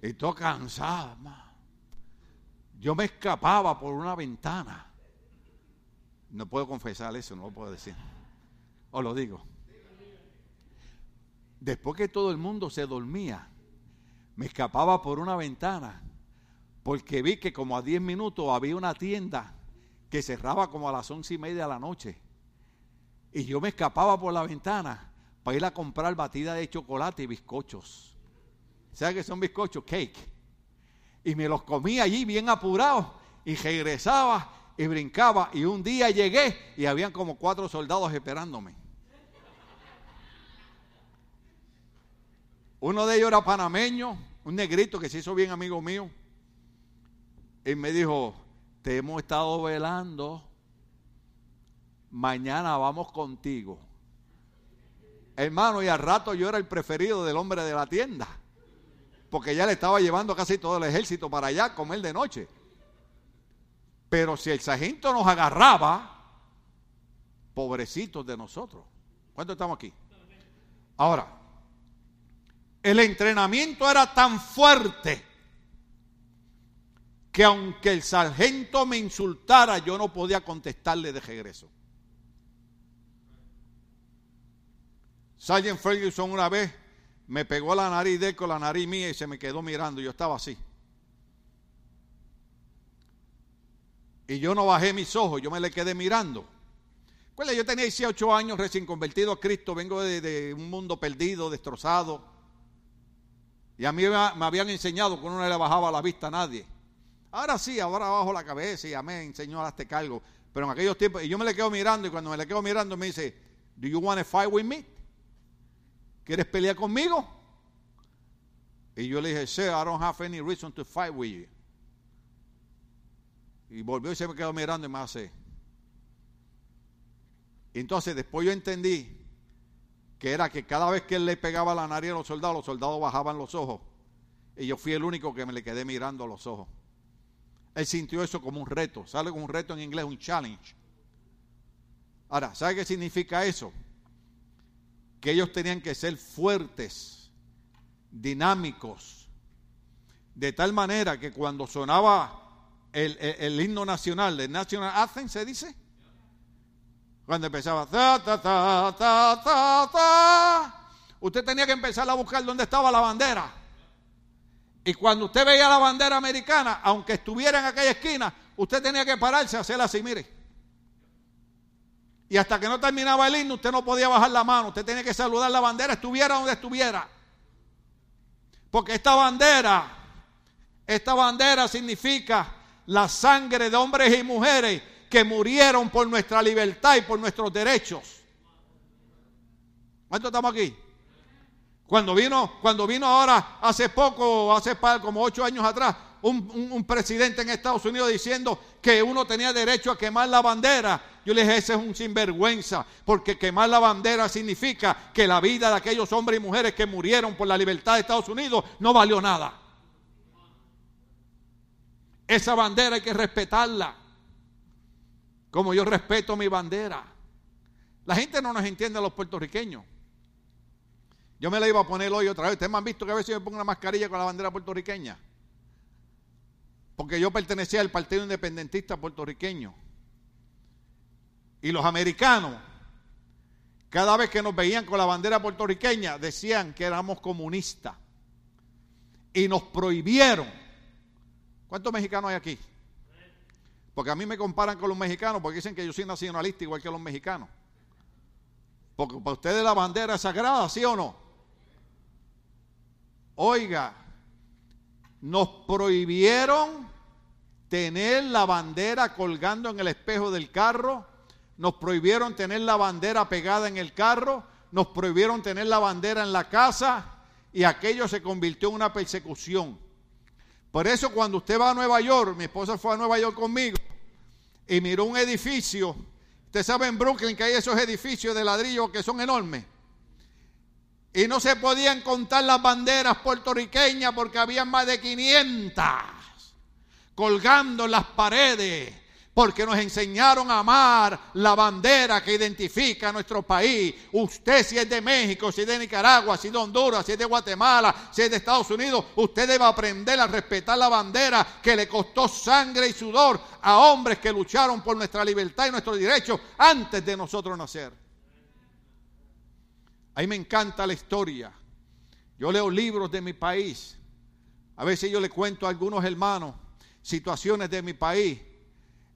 Y todo cansado, Yo me escapaba por una ventana. No puedo confesar eso, no lo puedo decir. Os lo digo. Después que todo el mundo se dormía, me escapaba por una ventana porque vi que como a 10 minutos había una tienda que cerraba como a las once y media de la noche. Y yo me escapaba por la ventana para ir a comprar batida de chocolate y bizcochos. ¿Sabes qué son bizcochos? Cake. Y me los comía allí bien apurado y regresaba y brincaba. Y un día llegué y habían como cuatro soldados esperándome. Uno de ellos era panameño, un negrito que se hizo bien amigo mío. Y me dijo, te hemos estado velando, mañana vamos contigo. Hermano, y al rato yo era el preferido del hombre de la tienda, porque ya le estaba llevando casi todo el ejército para allá comer de noche. Pero si el sargento nos agarraba, pobrecitos de nosotros. ¿Cuántos estamos aquí? Ahora, el entrenamiento era tan fuerte que aunque el sargento me insultara, yo no podía contestarle de regreso. Sargent Ferguson una vez me pegó la nariz de con la nariz mía y se me quedó mirando. Yo estaba así. Y yo no bajé mis ojos, yo me le quedé mirando. Yo tenía 18 años recién convertido a Cristo, vengo de un mundo perdido, destrozado. Y a mí me, habían enseñado que uno no le bajaba la vista a nadie. Ahora sí, ahora bajo la cabeza y a mí enseñó a este cargo. Pero en aquellos tiempos, y yo me le quedo mirando y cuando me le quedo mirando me dice, ¿Do you want to fight with me? ¿Quieres pelear conmigo? Y yo le dije, sir, I don't have any reason to fight with you. Y volvió y se me quedó mirando y me hace. entonces después yo entendí que era que cada vez que él le pegaba la nariz a los soldados, los soldados bajaban los ojos. Y yo fui el único que me le quedé mirando los ojos. Él sintió eso como un reto. Sale con un reto en inglés, un challenge. Ahora, ¿sabe qué significa eso? Que ellos tenían que ser fuertes, dinámicos, de tal manera que cuando sonaba el, el himno nacional, el National Anthem, se dice, cuando empezaba, usted tenía que empezar a buscar dónde estaba la bandera. Y cuando usted veía la bandera americana, aunque estuviera en aquella esquina, usted tenía que pararse a hacerla así, mire. Y hasta que no terminaba el himno, usted no podía bajar la mano. Usted tenía que saludar la bandera, estuviera donde estuviera. Porque esta bandera, esta bandera significa la sangre de hombres y mujeres que murieron por nuestra libertad y por nuestros derechos. ¿Cuántos estamos aquí? Cuando vino, cuando vino ahora, hace poco, hace como ocho años atrás, un, presidente en Estados Unidos diciendo que uno tenía derecho a quemar la bandera. Yo le dije, ese es un sinvergüenza, porque quemar la bandera significa que la vida de aquellos hombres y mujeres que murieron por la libertad de Estados Unidos no valió nada. Esa bandera hay que respetarla como yo respeto mi bandera. La gente no nos entiende a los puertorriqueños. Yo me la iba a poner hoy otra vez. Ustedes me han visto que a veces yo pongo una mascarilla con la bandera puertorriqueña. Porque yo pertenecía al Partido Independentista puertorriqueño. Y los americanos Cada vez que nos veían con la bandera puertorriqueña, decían que éramos comunistas. Y nos prohibieron. ¿Cuántos mexicanos hay aquí? Porque a mí me comparan con los mexicanos porque dicen que yo soy nacionalista igual que los mexicanos. Porque para ustedes la bandera es sagrada, ¿sí o no? Oiga, nos prohibieron tener la bandera colgando en el espejo del carro, nos prohibieron tener la bandera pegada en el carro, nos prohibieron tener la bandera en la casa y aquello se convirtió en una persecución. Por eso cuando usted va a Nueva York, mi esposa fue a Nueva York conmigo y miró un edificio, usted sabe en Brooklyn que hay esos edificios de ladrillo que son enormes. Y no se podían contar las banderas puertorriqueñas porque había más de 500 colgando en las paredes porque nos enseñaron a amar la bandera que identifica a nuestro país. Usted si es de México, si es de Nicaragua, si es de Honduras, si es de Guatemala, si es de Estados Unidos, usted debe aprender a respetar la bandera que le costó sangre y sudor a hombres que lucharon por nuestra libertad y nuestros derechos antes de nosotros nacer. A mí me encanta la historia. Yo leo libros de mi país. A veces yo le cuento a algunos hermanos situaciones de mi país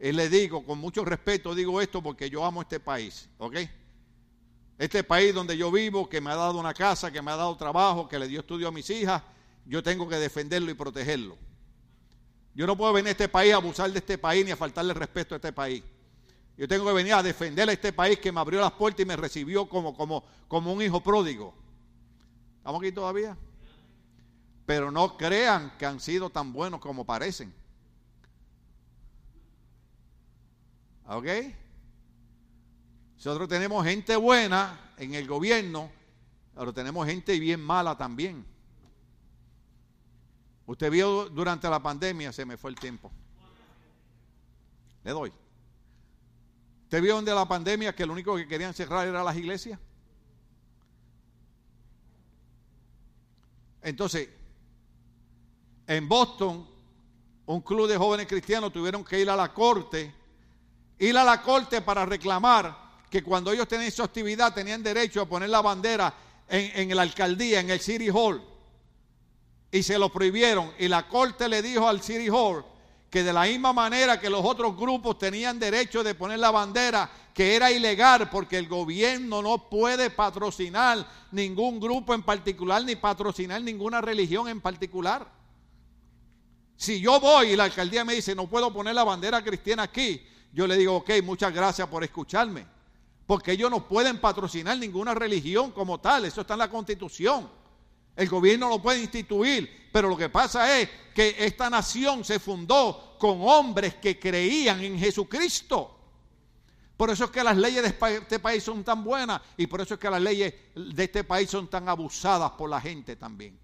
y le digo, con mucho respeto, digo esto porque yo amo este país, ¿ok? Este país donde yo vivo, que me ha dado una casa, que me ha dado trabajo, que le dio estudio a mis hijas, yo tengo que defenderlo y protegerlo. Yo no puedo venir a este país a abusar de este país ni a faltarle respeto a este país. Yo tengo que venir a defender a este país que me abrió las puertas y me recibió como, como, como un hijo pródigo. ¿Estamos aquí todavía? Pero no crean que han sido tan buenos como parecen. ¿Ok? Nosotros tenemos gente buena en el gobierno, pero tenemos gente bien mala también. Usted vio durante la pandemia, se me fue el tiempo. Le doy. ¿Usted vio donde la pandemia que lo único que querían cerrar era las iglesias? Entonces, en Boston, un club de jóvenes cristianos tuvieron que ir a la corte ir a la corte para reclamar que cuando ellos tenían esa actividad tenían derecho a poner la bandera en, en la alcaldía, en el City Hall. Y se lo prohibieron. Y la corte le dijo al City Hall que de la misma manera que los otros grupos tenían derecho de poner la bandera, que era ilegal porque el gobierno no puede patrocinar ningún grupo en particular ni patrocinar ninguna religión en particular. Si yo voy y la alcaldía me dice no puedo poner la bandera cristiana aquí, yo le digo, ok, muchas gracias por escucharme. Porque ellos no pueden patrocinar ninguna religión como tal, eso está en la constitución. El gobierno lo puede instituir, pero lo que pasa es que esta nación se fundó con hombres que creían en Jesucristo. Por eso es que las leyes de este país son tan buenas y por eso es que las leyes de este país son tan abusadas por la gente también.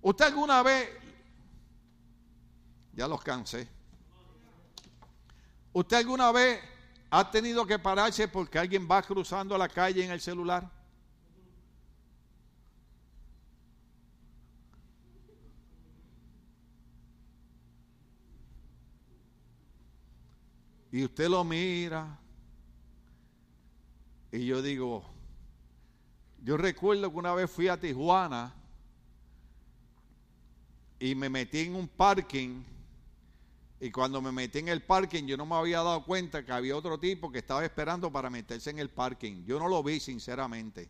¿Usted alguna vez, ya los cansé, ¿Usted alguna vez ha tenido que pararse porque alguien va cruzando la calle en el celular? Y usted lo mira. Y yo digo, yo recuerdo que una vez fui a Tijuana y me metí en un parking y cuando me metí en el parking, yo no me había dado cuenta que había otro tipo que estaba esperando para meterse en el parking. Yo no lo vi, sinceramente.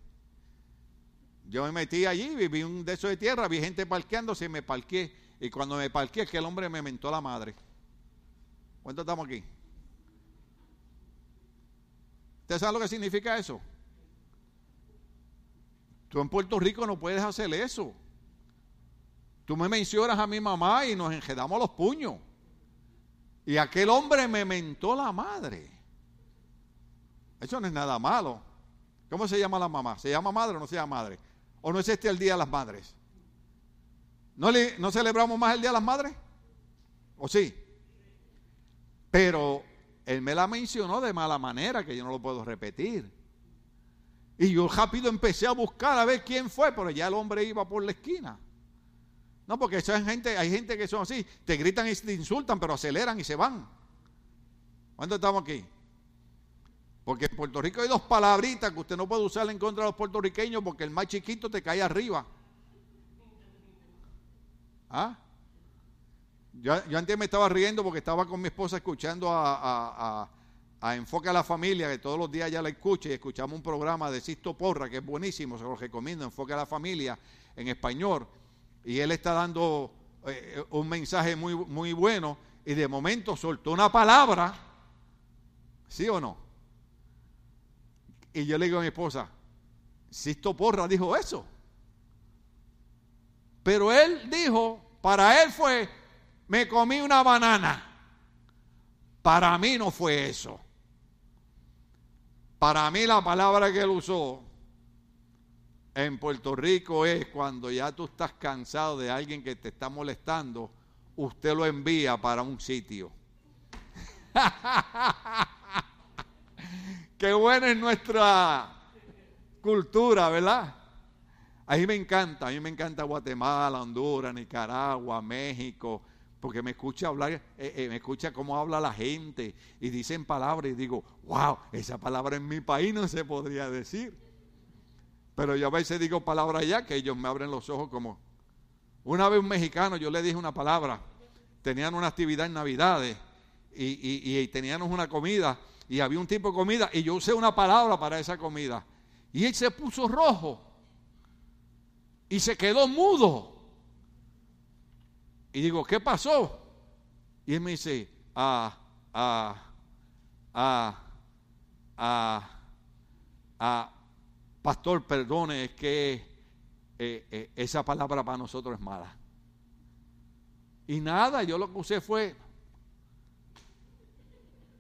Yo me metí allí, vi un de esos de tierra, vi gente parqueándose y me parqué. Y cuando me parqué, aquel hombre me mentó la madre. ¿Cuánto estamos aquí? ¿Usted sabe lo que significa eso? Tú en Puerto Rico no puedes hacer eso. Tú me mencionas a mi mamá y nos enjedamos los puños. Y aquel hombre me mentó la madre. Eso no es nada malo. ¿Cómo se llama la mamá? ¿Se llama madre o no se llama madre? ¿O no es este el Día de las Madres? ¿No, le, ¿No celebramos más el Día de las Madres? ¿O sí? Pero él me la mencionó de mala manera, que yo no lo puedo repetir. Y yo rápido empecé a buscar a ver quién fue, pero ya el hombre iba por la esquina. No, porque esa gente, hay gente que son así, te gritan y te insultan, pero aceleran y se van. ¿Cuándo estamos aquí? Porque en Puerto Rico hay dos palabritas que usted no puede usar en contra de los puertorriqueños porque el más chiquito te cae arriba. ¿Ah? Yo, yo antes me estaba riendo porque estaba con mi esposa escuchando a, a, a, Enfoque a la Familia, que todos los días ya la escucha y escuchamos un programa de Sisto Porra, que es buenísimo, se lo recomiendo, Enfoque a la Familia en español. Y él está dando eh, un mensaje muy, muy bueno y de momento soltó una palabra, ¿sí o no? Y yo le digo a mi esposa, Sisto Porra dijo eso. Pero él dijo, para él fue, me comí una banana. Para mí no fue eso. Para mí la palabra que él usó en Puerto Rico es cuando ya tú estás cansado de alguien que te está molestando, usted lo envía para un sitio. Qué buena es nuestra cultura, ¿verdad? A mí me encanta, a mí me encanta Guatemala, Honduras, Nicaragua, México, porque me escucha hablar, eh, eh, me escucha cómo habla la gente y dicen palabras y digo, wow, esa palabra en mi país no se podría decir. Pero yo a veces digo palabras allá que ellos me abren los ojos como... Una vez un mexicano, yo le dije una palabra, tenían una actividad en Navidades y, y, teníamos una comida y había un tipo de comida y yo usé una palabra para esa comida. Y él se puso rojo y se quedó mudo. Y digo, ¿qué pasó? Y él me dice, ah, ah, ah, ah, ah, pastor, perdone, es que eh, eh, esa palabra para nosotros es mala. Y nada, yo lo que usé fue,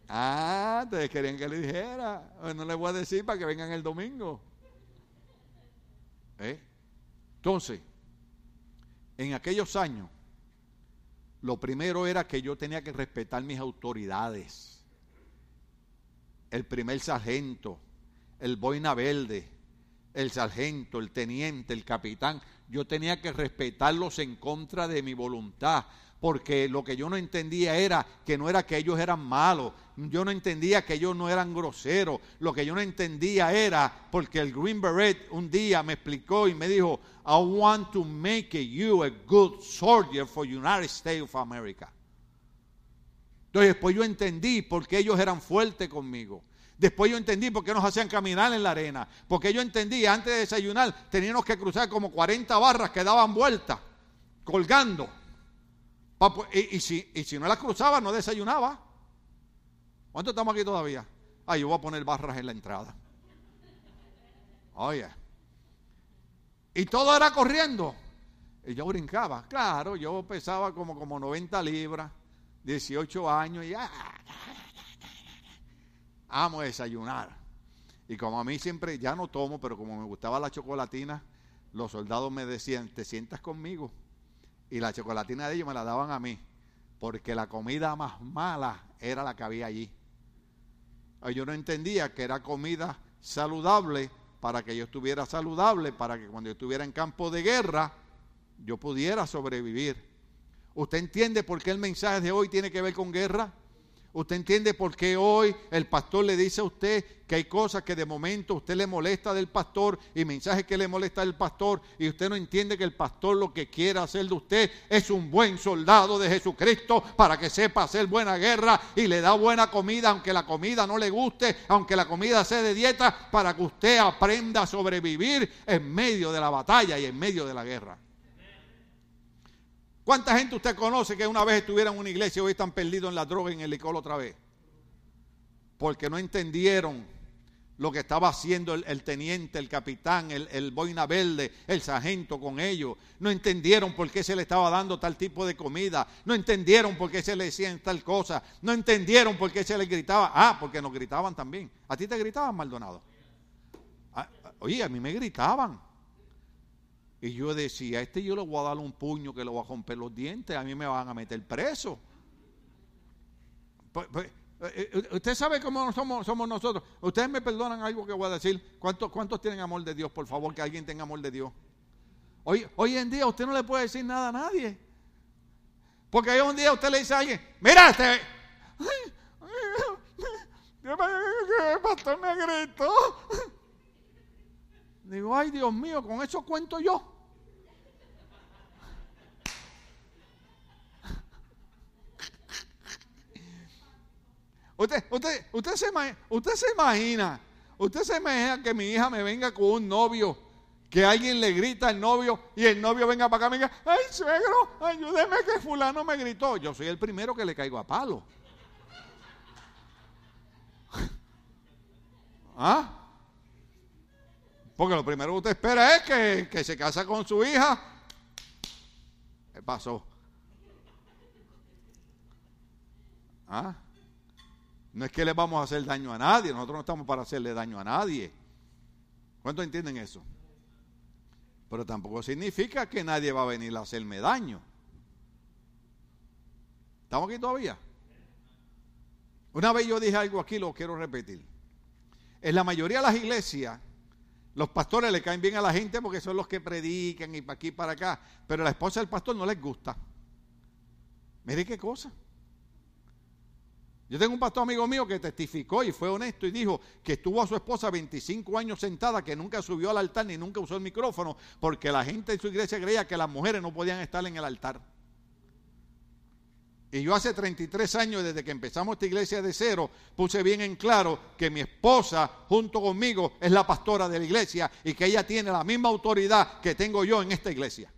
ah, ustedes querían que le dijera, no le voy a decir para que vengan el domingo. ¿Eh? Entonces, en aquellos años, lo primero era que yo tenía que respetar mis autoridades. El primer sargento, el boina verde, el sargento, el teniente, el capitán, yo tenía que respetarlos en contra de mi voluntad porque lo que yo no entendía era que no era que ellos eran malos, yo no entendía que ellos no eran groseros, lo que yo no entendía era porque el Green Beret un día me explicó y me dijo, I want to make you a good soldier for United States of America. Entonces después yo entendí por qué ellos eran fuertes conmigo. Después yo entendí por qué nos hacían caminar en la arena. Porque yo entendí, antes de desayunar, teníamos que cruzar como 40 barras que daban vueltas, colgando. Y, si, si no las cruzaba, no desayunaba. ¿Cuánto estamos aquí todavía? Ah, yo voy a poner barras en la entrada. Oye. Y todo era corriendo. Y yo brincaba. Claro, yo pesaba como, como 90 libras, 18 años y ah, amo desayunar. Y como a mí siempre, ya no tomo, pero como me gustaba la chocolatina, los soldados me decían, ¿te sientas conmigo? y la chocolatina de ellos me la daban a mí, porque la comida más mala era la que había allí. Yo no entendía que era comida saludable para que yo estuviera saludable, para que cuando yo estuviera en campo de guerra, yo pudiera sobrevivir. ¿Usted entiende por qué el mensaje de hoy tiene que ver con guerra? Usted entiende por qué hoy el pastor le dice a usted que hay cosas que de momento usted le molesta del pastor y mensajes que le molesta del pastor y usted no entiende que el pastor lo que quiere hacer de usted es un buen soldado de Jesucristo para que sepa hacer buena guerra y le da buena comida aunque la comida no le guste, aunque la comida sea de dieta, para que usted aprenda a sobrevivir en medio de la batalla y en medio de la guerra. ¿Cuánta gente usted conoce que una vez estuvieron en una iglesia y hoy están perdidos en la droga y en el licor otra vez? Porque no entendieron lo que estaba haciendo el, teniente, el capitán, el, el, boina verde, el sargento con ellos. No entendieron por qué se le estaba dando tal tipo de comida. No entendieron por qué se le decían tal cosa. No entendieron por qué se les gritaba. Ah, porque nos gritaban también. ¿A ti te gritaban, Maldonado? Ah, oye, a mí me gritaban. Y yo decía, a este yo le voy a dar un puño que le voy a romper los dientes, a mí me van a meter preso. Pues, pues, eh, eh, usted sabe cómo somos, somos nosotros. Ustedes me perdonan algo que voy a decir. ¿Cuántos, ¿Cuántos tienen amor de Dios? Por favor, que alguien tenga amor de Dios. Hoy, hoy en día usted no le puede decir nada a nadie. Porque hoy un día usted le dice a alguien, mira, este, pastor me gritó. Digo, ay Dios mío, con eso cuento yo. Usted, usted, usted, se, usted se imagina, usted se imagina que mi hija me venga con un novio, que alguien le grita al novio y el novio venga para acá y me diga, ay suegro, ayúdeme que fulano me gritó. Yo soy el primero que le caigo a palo. ¿Ah? Porque lo primero que usted espera es que, que se casa con su hija. ¿Qué pasó? ¿Ah? No es que le vamos a hacer daño a nadie, nosotros no estamos para hacerle daño a nadie. ¿Cuántos entienden eso? Pero tampoco significa que nadie va a venir a hacerme daño. ¿Estamos aquí todavía? Una vez yo dije algo aquí, lo quiero repetir. En la mayoría de las iglesias, los pastores le caen bien a la gente porque son los que predican y para aquí para acá. Pero la esposa del pastor no les gusta. Mire qué cosa. Yo tengo un pastor amigo mío que testificó y fue honesto y dijo que estuvo a su esposa 25 años sentada, que nunca subió al altar ni nunca usó el micrófono, porque la gente en su iglesia creía que las mujeres no podían estar en el altar. Y yo hace 33 años, desde que empezamos esta iglesia de cero, puse bien en claro que mi esposa, junto conmigo, es la pastora de la iglesia y que ella tiene la misma autoridad que tengo yo en esta iglesia.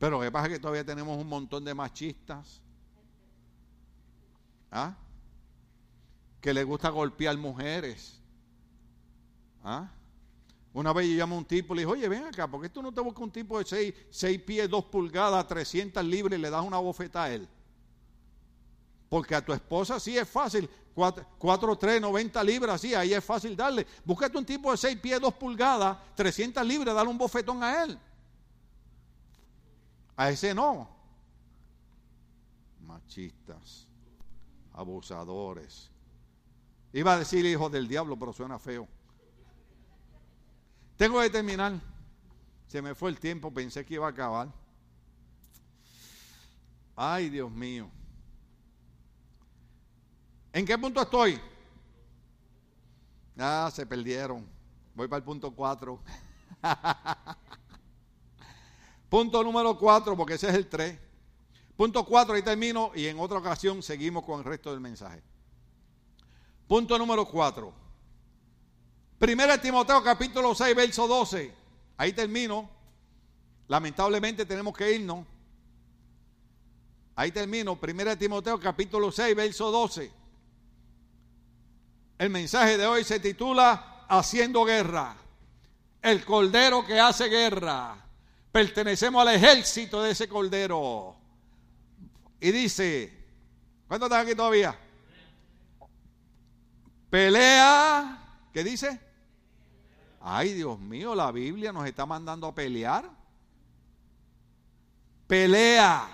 Pero lo que pasa es que todavía tenemos un montón de machistas ¿Ah? Que le gusta golpear mujeres. ¿Ah? Una vez yo llamé a un tipo y le dije, oye, ven acá, ¿por qué tú no te buscas un tipo de 6, 6 pies, 2 pulgadas, 300 libras y le das una bofeta a él? Porque a tu esposa sí es fácil, 4, 3, 90 libras, sí, ahí es fácil darle. Búscate un tipo de 6 pies, 2 pulgadas, 300 libras, dale un bofetón a él. A ese no. Machistas abusadores. Iba a decir hijo del diablo, pero suena feo. Tengo que terminar. Se me fue el tiempo, pensé que iba a acabar. Ay, Dios mío. ¿En qué punto estoy? Ah, se perdieron. Voy para el punto 4. punto número 4, porque ese es el 3. Punto 4, ahí termino y en otra ocasión seguimos con el resto del mensaje. Punto número 4. Primera Timoteo capítulo 6, verso 12. Ahí termino. Lamentablemente tenemos que irnos. Ahí termino. Primera Timoteo capítulo 6, verso 12. El mensaje de hoy se titula Haciendo guerra. El cordero que hace guerra. Pertenecemos al ejército de ese cordero. Y dice, ¿cuántos están aquí todavía? Pelea, ¿qué dice? Ay, Dios mío, la Biblia nos está mandando a pelear. Pelea.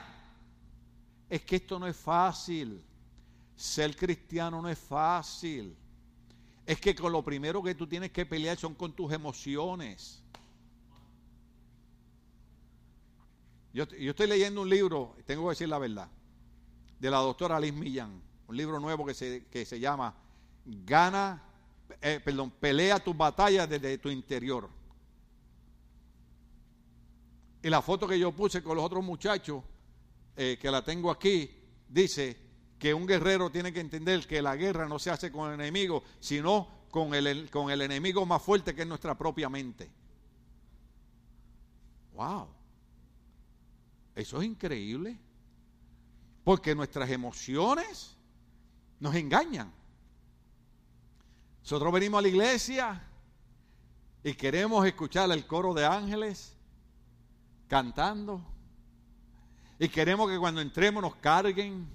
Es que esto no es fácil. Ser cristiano no es fácil. Es que con lo primero que tú tienes que pelear son con tus emociones. Yo, estoy leyendo un libro, tengo que decir la verdad de la doctora Liz Millán, un libro nuevo que se, que se llama Gana, eh, perdón, pelea tus batallas desde tu interior. Y la foto que yo puse con los otros muchachos, eh, que la tengo aquí, dice que un guerrero tiene que entender que la guerra no se hace con el enemigo, sino con el, con el enemigo más fuerte que es nuestra propia mente. ¡Wow! Eso es increíble. Porque nuestras emociones nos engañan. Nosotros venimos a la iglesia y queremos escuchar el coro de ángeles cantando. Y queremos que cuando entremos nos carguen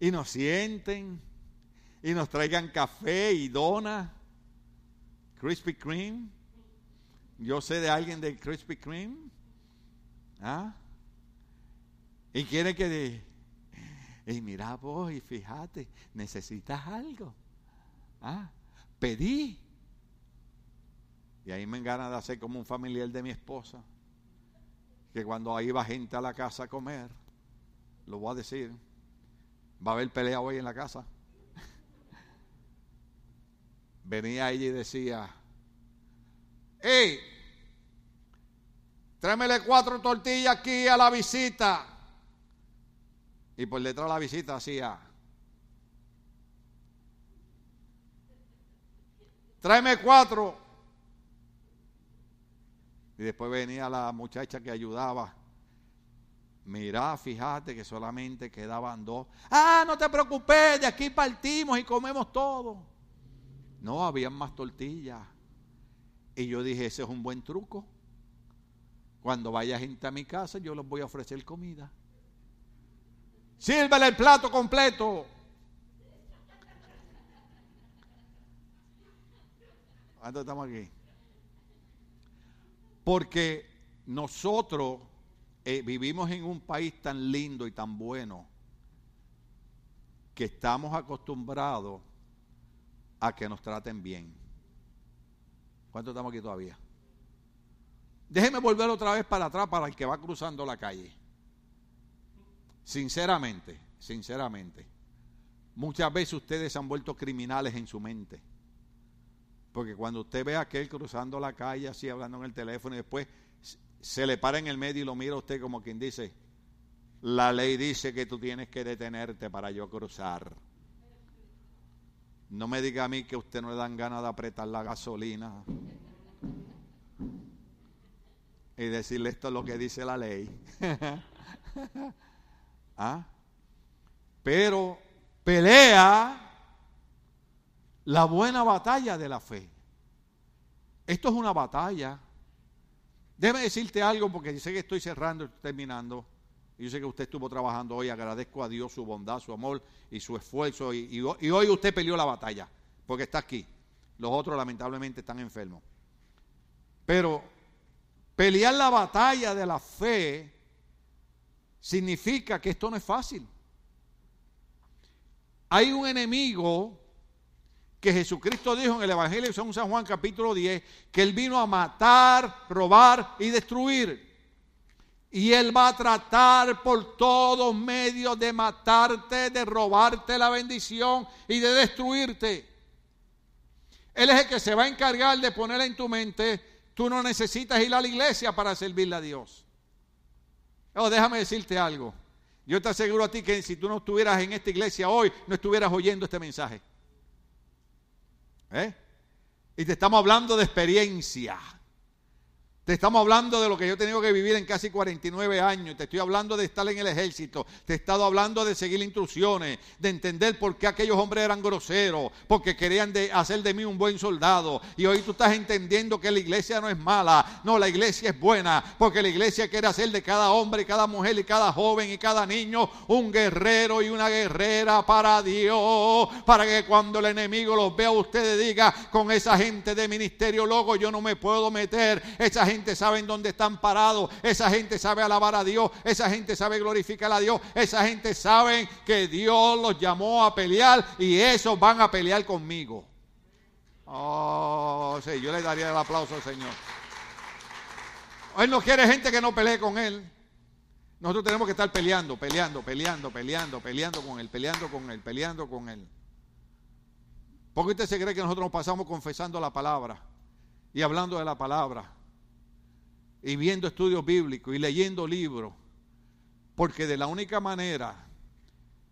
y nos sienten y nos traigan café y dona, Krispy Kreme. Yo sé de alguien de Krispy Kreme. ¿Ah? Y quiere que... Y mira vos, y fíjate, necesitas algo. Ah, pedí. Y ahí me gana de hacer como un familiar de mi esposa. Que cuando ahí va gente a la casa a comer, lo voy a decir, Va a haber pelea hoy en la casa. Venía ella y decía, ¡Ey! Tráemele cuatro tortillas aquí a la visita. Y por detrás de la visita hacía, tráeme cuatro. Y después venía la muchacha que ayudaba. Mirá, fíjate que solamente quedaban dos. Ah, no te preocupes, de aquí partimos y comemos todo. No, habían más tortillas. Y yo dije, ese es un buen truco. Cuando vaya gente a mi casa, yo les voy a ofrecer comida. Sírvele el plato completo. ¿Cuánto estamos aquí? Porque nosotros eh, vivimos en un país tan lindo y tan bueno que estamos acostumbrados a que nos traten bien. ¿Cuánto estamos aquí todavía? Déjeme volver otra vez para atrás para el que va cruzando la calle. Sinceramente, sinceramente, muchas veces ustedes se han vuelto criminales en su mente. Porque cuando usted ve a aquel cruzando la calle así hablando en el teléfono y después se le para en el medio y lo mira a usted como quien dice, la ley dice que tú tienes que detenerte para yo cruzar. No me diga a mí que usted no le dan ganas de apretar la gasolina y decirle esto es lo que dice la ley. ¿Ah? Pero pelea la buena batalla de la fe. Esto es una batalla. Déjame decirte algo porque sé que estoy cerrando, estoy terminando. Y yo sé que usted estuvo trabajando hoy. Agradezco a Dios su bondad, su amor y su esfuerzo. Y hoy usted peleó la batalla porque está aquí. Los otros lamentablemente están enfermos. Pero pelear la batalla de la fe significa que esto no es fácil. Hay un enemigo que Jesucristo dijo en el Evangelio de San Juan capítulo 10, que Él vino a matar, robar y destruir. Y Él va a tratar por todos medios de matarte, de robarte la bendición y de destruirte. Él es el que se va a encargar de poner en tu mente, tú no necesitas ir a la iglesia para servirle a Dios. Oh, déjame decirte algo. Yo te aseguro a ti que si tú no estuvieras en esta iglesia hoy, no estuvieras oyendo este mensaje. ¿Eh? Y te estamos hablando de experiencia. Te estamos hablando de lo que yo he tenido que vivir en casi 49 años. Te estoy hablando de estar en el ejército. Te he estado hablando de seguir instrucciones, de entender por qué aquellos hombres eran groseros, porque querían hacer de mí un buen soldado. Y hoy tú estás entendiendo que la iglesia no es mala. No, la iglesia es buena, porque la iglesia quiere hacer de cada hombre, y cada mujer y cada joven y cada niño un guerrero y una guerrera para Dios. Para que cuando el enemigo los vea, ustedes diga, con esa gente de ministerio loco yo no me puedo meter. Esa gente gente sabe dónde están parados, esa gente sabe alabar a Dios, esa gente sabe glorificar a Dios, esa gente sabe que Dios los llamó a pelear y esos van a pelear conmigo. Oh, sí, yo le daría el aplauso al Señor. Él no quiere gente que no pelee con Él. Nosotros tenemos que estar peleando, peleando, peleando, peleando, peleando con Él, peleando con Él, peleando con Él. porque usted se cree que nosotros nos pasamos confesando la palabra y hablando de la palabra? Y viendo estudios bíblicos y leyendo libros, porque de la única manera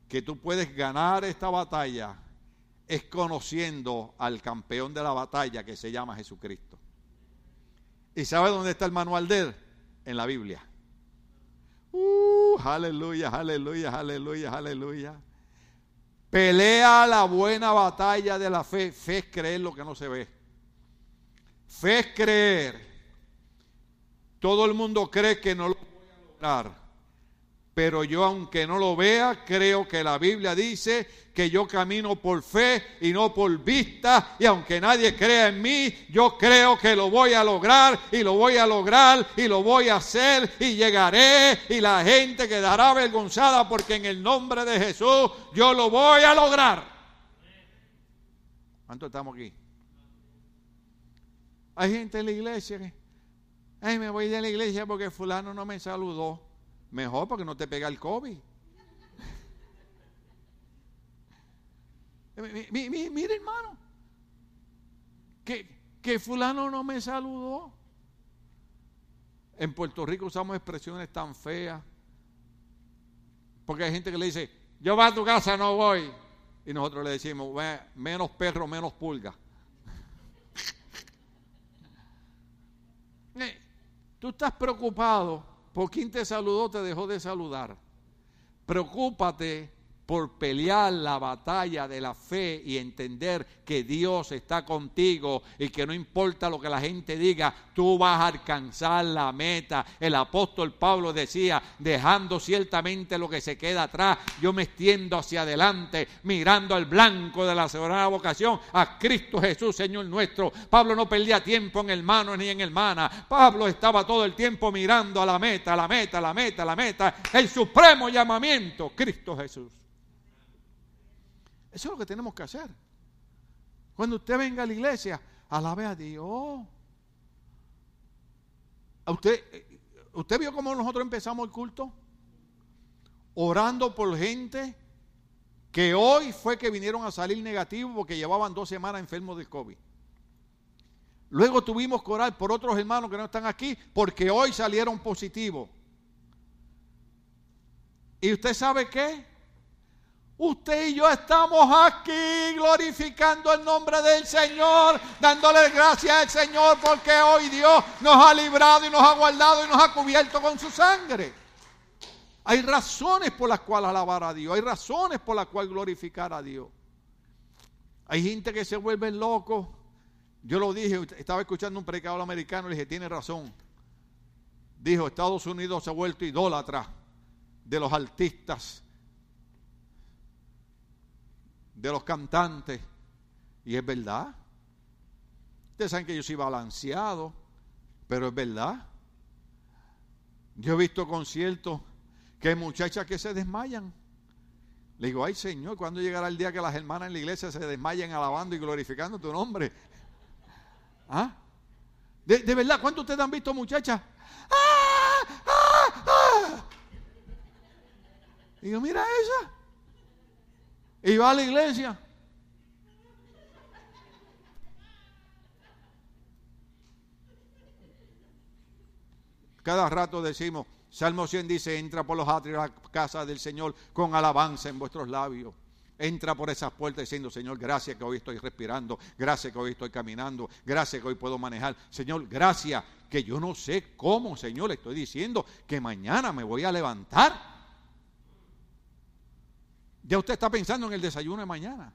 que tú puedes ganar esta batalla es conociendo al campeón de la batalla que se llama Jesucristo. ¿Y sabe dónde está el manual de él? En la Biblia. Uh, aleluya, aleluya, aleluya, aleluya. Pelea la buena batalla de la fe. Fe es creer lo que no se ve. Fe es creer todo el mundo cree que no lo voy a lograr. Pero yo, aunque no lo vea, creo que la Biblia dice que yo camino por fe y no por vista. Y aunque nadie crea en mí, yo creo que lo voy a lograr y lo voy a lograr y lo voy a hacer y llegaré y la gente quedará avergonzada porque en el nombre de Jesús yo lo voy a lograr. ¿Cuánto estamos aquí? Hay gente en la iglesia que Ay, me voy de la iglesia porque fulano no me saludó. Mejor porque no te pega el COVID. mire hermano, que, que fulano no me saludó. En Puerto Rico usamos expresiones tan feas. Porque hay gente que le dice, yo voy a tu casa, no voy. Y nosotros le decimos, menos perro, menos pulga. Eh, tú estás preocupado por quien te saludó, te dejó de saludar. Preocúpate por pelear la batalla de la fe y entender que Dios está contigo y que no importa lo que la gente diga, tú vas a alcanzar la meta. El apóstol Pablo decía, dejando ciertamente lo que se queda atrás, yo me extiendo hacia adelante, mirando al blanco de la soberana vocación, a Cristo Jesús, Señor nuestro. Pablo no perdía tiempo en hermano ni en hermana. Pablo estaba todo el tiempo mirando a la meta, la meta, la meta, la meta, el supremo llamamiento, Cristo Jesús. Eso es lo que tenemos que hacer. Cuando usted venga a la iglesia, alabe a Dios. usted, ¿Usted vio cómo nosotros empezamos el culto? Orando por gente que hoy fue que vinieron a salir negativos porque llevaban dos semanas enfermos de COVID. Luego tuvimos que orar por otros hermanos que no están aquí porque hoy salieron positivos. ¿Y usted sabe qué? Usted y yo estamos aquí glorificando el nombre del Señor, dándole gracias al Señor porque hoy Dios nos ha librado y nos ha guardado y nos ha cubierto con su sangre. Hay razones por las cuales alabar a Dios, hay razones por las cuales glorificar a Dios. Hay gente que se vuelve loco. Yo lo dije, estaba escuchando un predicador americano y le dije, tiene razón. Dijo, Estados Unidos se ha vuelto idólatra de los artistas de los cantantes. Y es verdad. Ustedes saben que yo soy balanceado, pero es verdad. Yo he visto conciertos que hay muchachas que se desmayan. Le digo, ay Señor, ¿cuándo llegará el día que las hermanas en la iglesia se desmayen alabando y glorificando tu nombre? ¿Ah? De, verdad, ¿cuántos ustedes han visto muchachas? ¡Ah! ¡Ah! ¡Ah! Digo, mira esa y va a la iglesia. Cada rato decimos, Salmo 100 dice, entra por los atrios de la casa del Señor con alabanza en vuestros labios. Entra por esas puertas diciendo, Señor, gracias que hoy estoy respirando, gracias que hoy estoy caminando, gracias que hoy puedo manejar. Señor, gracias que yo no sé cómo, Señor, le estoy diciendo que mañana me voy a levantar ya usted está pensando en el desayuno de mañana.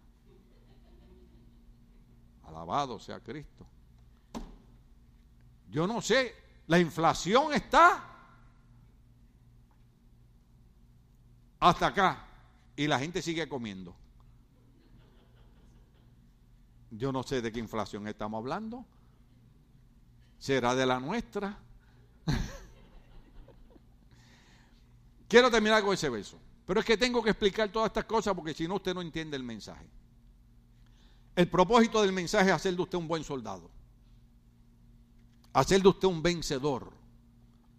Alabado sea Cristo. Yo no sé, la inflación está hasta acá y la gente sigue comiendo. Yo no sé de qué inflación estamos hablando. ¿Será de la nuestra? Quiero terminar con ese beso. Pero es que tengo que explicar todas estas cosas porque si no usted no entiende el mensaje. El propósito del mensaje es hacer de usted un buen soldado. Hacer de usted un vencedor,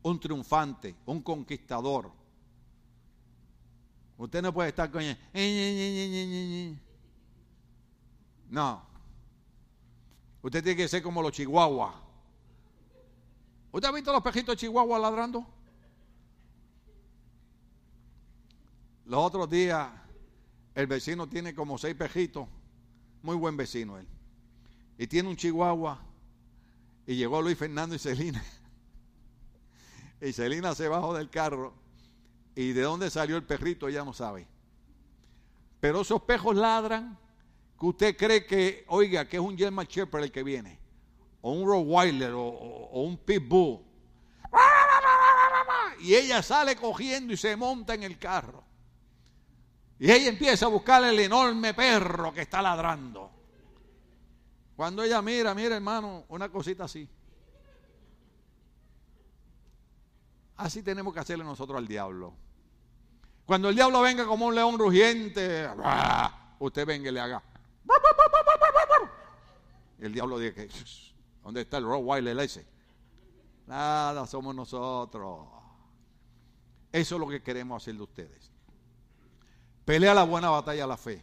un triunfante, un conquistador. Usted no puede estar con... No. Usted tiene que ser como los chihuahuas. ¿Usted ha visto los pejitos de chihuahua ladrando? Los otros días, el vecino tiene como seis pejitos, muy buen vecino él. Y tiene un chihuahua. Y llegó Luis Fernando y Celina. Y Celina se bajó del carro. Y de dónde salió el perrito ya no sabe. Pero esos pejos ladran que usted cree que, oiga, que es un German Shepherd el que viene. O un Rottweiler o, o un Pitbull. Y ella sale cogiendo y se monta en el carro. Y ella empieza a buscar el enorme perro que está ladrando. Cuando ella mira, mira hermano, una cosita así. Así tenemos que hacerle nosotros al diablo. Cuando el diablo venga como un león rugiente, usted venga y le haga. el diablo dice ¿dónde está el Rottweiler ese? Nada, somos nosotros. Eso es lo que queremos hacer de ustedes. Pelea la buena batalla la fe.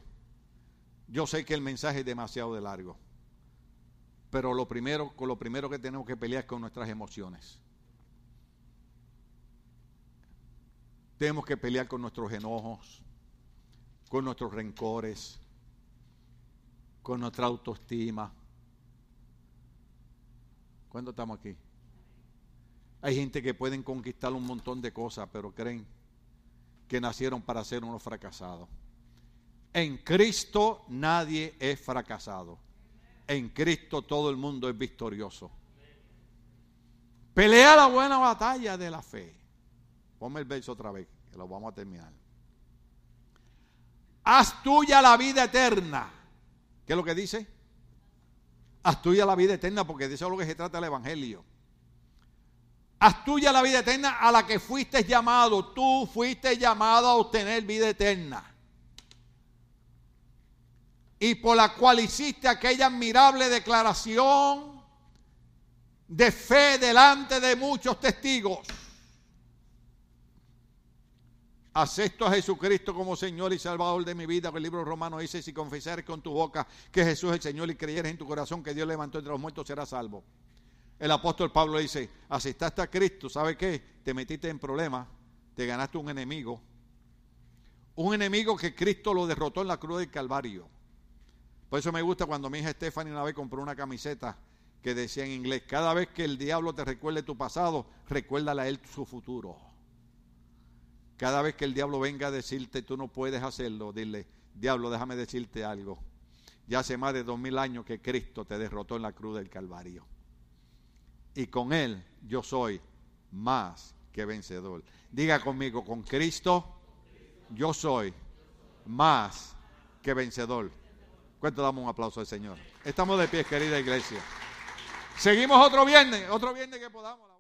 Yo sé que el mensaje es demasiado de largo. Pero lo primero, con lo primero que tenemos que pelear es con nuestras emociones. Tenemos que pelear con nuestros enojos, con nuestros rencores, con nuestra autoestima. ¿Cuándo estamos aquí? Hay gente que pueden conquistar un montón de cosas, pero creen que nacieron para ser unos fracasados. En Cristo nadie es fracasado. En Cristo todo el mundo es victorioso. Pelea la buena batalla de la fe. Ponme el verso otra vez, que lo vamos a terminar. Haz tuya la vida eterna. ¿Qué es lo que dice? Haz tuya la vida eterna, porque de eso es lo que se trata el Evangelio. Haz tuya la vida eterna a la que fuiste llamado. Tú fuiste llamado a obtener vida eterna. Y por la cual hiciste aquella admirable declaración de fe delante de muchos testigos. Acepto a Jesucristo como Señor y Salvador de mi vida. El libro romano dice, si confesares con tu boca que Jesús es el Señor y creyeres en tu corazón que Dios levantó entre los muertos, serás salvo. El apóstol Pablo dice, aceptaste a Cristo, ¿sabe qué? Te metiste en problemas, te ganaste un enemigo. Un enemigo que Cristo lo derrotó en la cruz del Calvario. Por eso me gusta cuando mi hija Stephanie una vez compró una camiseta que decía en inglés, cada vez que el diablo te recuerde tu pasado, recuérdale a él su futuro. Cada vez que el diablo venga a decirte tú no puedes hacerlo, dile, diablo, déjame decirte algo. Ya hace más de dos mil años que Cristo te derrotó en la cruz del Calvario. Y con Él yo soy más que vencedor. Diga conmigo, con Cristo yo soy más que vencedor. ¿Cuánto damos un aplauso al Señor? Estamos de pie, querida iglesia. Seguimos otro viernes, otro viernes que podamos.